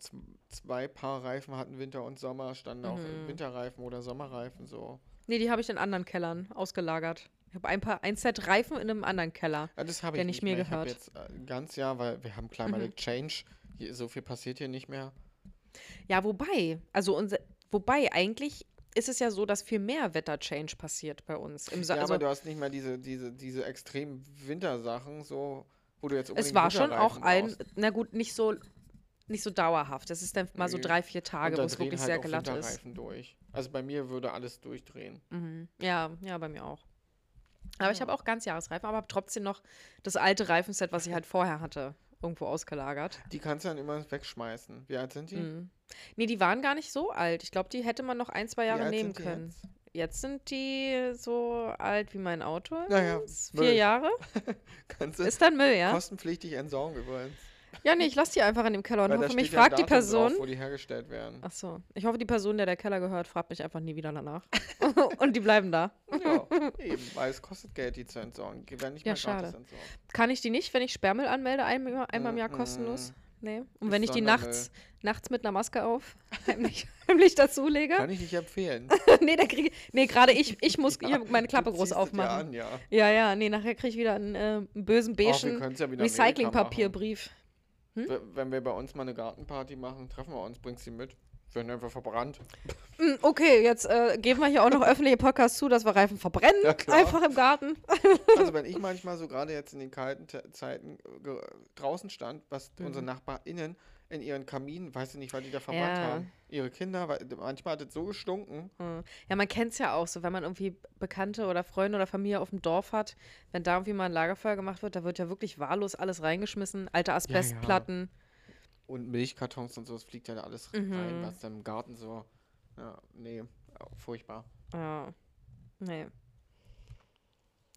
zwei Paar Reifen hatten, Winter und Sommer, standen auch Mhm. Winterreifen oder Sommerreifen so. Nee, die habe ich in anderen Kellern ausgelagert. Ich habe ein paar, ein Set Reifen in einem anderen Keller. Ja, das habe ich nicht mehr. Ich habe gehört. jetzt äh, ganz Jahr, weil wir haben Climatic Change. Hier, so viel passiert hier nicht mehr. Ja, wobei, also unser, wobei eigentlich ist es ja so, dass viel mehr Wetterchange passiert bei uns. Im so ja, also, aber du hast nicht mehr diese, diese, diese extremen Wintersachen, so, wo du jetzt es war schon auch ein, brauchst. na gut, nicht so, nicht so dauerhaft. Das ist dann mal so drei, vier Tage, wo es wirklich halt sehr glatt ist. Durch. Also bei mir würde alles durchdrehen. Mhm. Ja, ja, bei mir auch. Aber ich habe auch Ganzjahresreifen, aber habe trotzdem noch das alte Reifenset, was ich halt vorher hatte, irgendwo ausgelagert. Die kannst du dann immer wegschmeißen. Wie alt sind die? Mhm. Nee, die waren gar nicht so alt. Ich glaube, die hätte man noch ein, zwei Jahre nehmen können. jetzt? Jetzt? sind die so alt wie mein Auto. Naja. Vier Jahre. [LAUGHS] Ist dann Müll, ja? kostenpflichtig entsorgen übrigens. Ja, nee, ich lasse die einfach in dem Keller und Weil hoffe, mich ja fragt die Person. Drauf, wo die hergestellt werden. Ach so. Ich hoffe, die Person, der der Keller gehört, fragt mich einfach nie wieder danach. [LAUGHS] und die bleiben da. Ja, eben, weil es kostet Geld, die zu entsorgen. Die werden nicht Ja, mehr schade. entsorgt. Kann ich die nicht, wenn ich Sperrmüll anmelde, einmal, einmal im Jahr Mm, kostenlos? mm. Nee. Und Ist wenn ich die nachts, nachts mit einer Maske auf, [LAUGHS] heimlich, heimlich dazulege? Kann ich nicht empfehlen. [LAUGHS] nee, da kriege Nee, gerade ich, ich muss hier meine Klappe groß aufmachen. Ja, an, ja. Ja, ja, nee, nachher kriege ich wieder einen, äh, bösen beigen ja Recyclingpapierbrief. W- Wenn wir bei uns mal eine Gartenparty machen, treffen wir uns, bringst sie mit. werden einfach verbrannt. Hm, Okay, jetzt äh, geben wir hier auch noch öffentliche Podcasts zu, dass wir Reifen verbrennen. Ja, einfach im Garten. [LAUGHS] Also wenn ich manchmal so gerade jetzt in den kalten Te- Zeiten äh, draußen stand, was Mhm. unsere NachbarInnen in ihren Kaminen, weiß ich nicht, weil die da verbrannt Ja. haben. Ihre Kinder, weil, manchmal hat es so gestunken. Hm. Ja, man kennt es ja auch so, wenn man irgendwie Bekannte oder Freunde oder Familie auf dem Dorf hat, wenn da irgendwie mal ein Lagerfeuer gemacht wird, da wird ja wirklich wahllos alles reingeschmissen. Alte Asbestplatten. Und Milchkartons und so, es fliegt ja da alles Mhm. rein, was dann im Garten so. Ja, nee, furchtbar. Ja. Nee.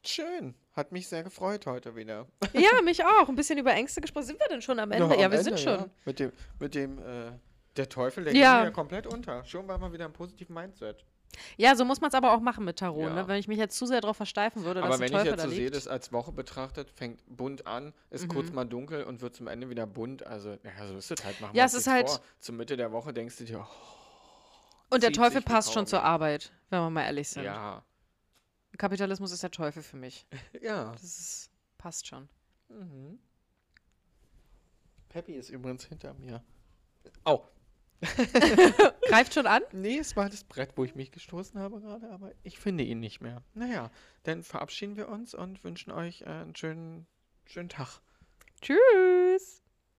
Schön. Hat mich sehr gefreut heute wieder. [LAUGHS] Ja, mich auch. Ein bisschen über Ängste gesprochen. Sind wir denn schon am Ende? Noch ja, am wir Ende, sind schon. Ja. Mit dem, mit dem, äh, der Teufel, der Ja. ging ja komplett unter. Schon war mal wieder ein positives Mindset. Ja, so muss man es aber auch machen mit Tarot. Ja. Ne? Wenn ich mich jetzt zu sehr darauf versteifen würde, dass Aber der wenn ich Teufel jetzt da so sehe, das als Woche betrachtet, fängt bunt an, ist kurz mal dunkel und wird zum Ende wieder bunt. Also, ja, so ist es halt. Machen Ja, es ist halt- vor. Zur Mitte der Woche denkst du dir, oh, Und der Teufel passt schon zur Arbeit, wenn wir mal ehrlich sind. ja, Kapitalismus ist der Teufel für mich. [LAUGHS] ja. Das ist, passt schon. Mhm. Peppy ist übrigens hinter mir. Au. [LAUGHS] Greift schon an? Nee, es war das Brett, wo ich mich gestoßen habe gerade, aber ich finde ihn nicht mehr. Naja, dann verabschieden wir uns und wünschen euch einen schönen, schönen Tag. Tschüss.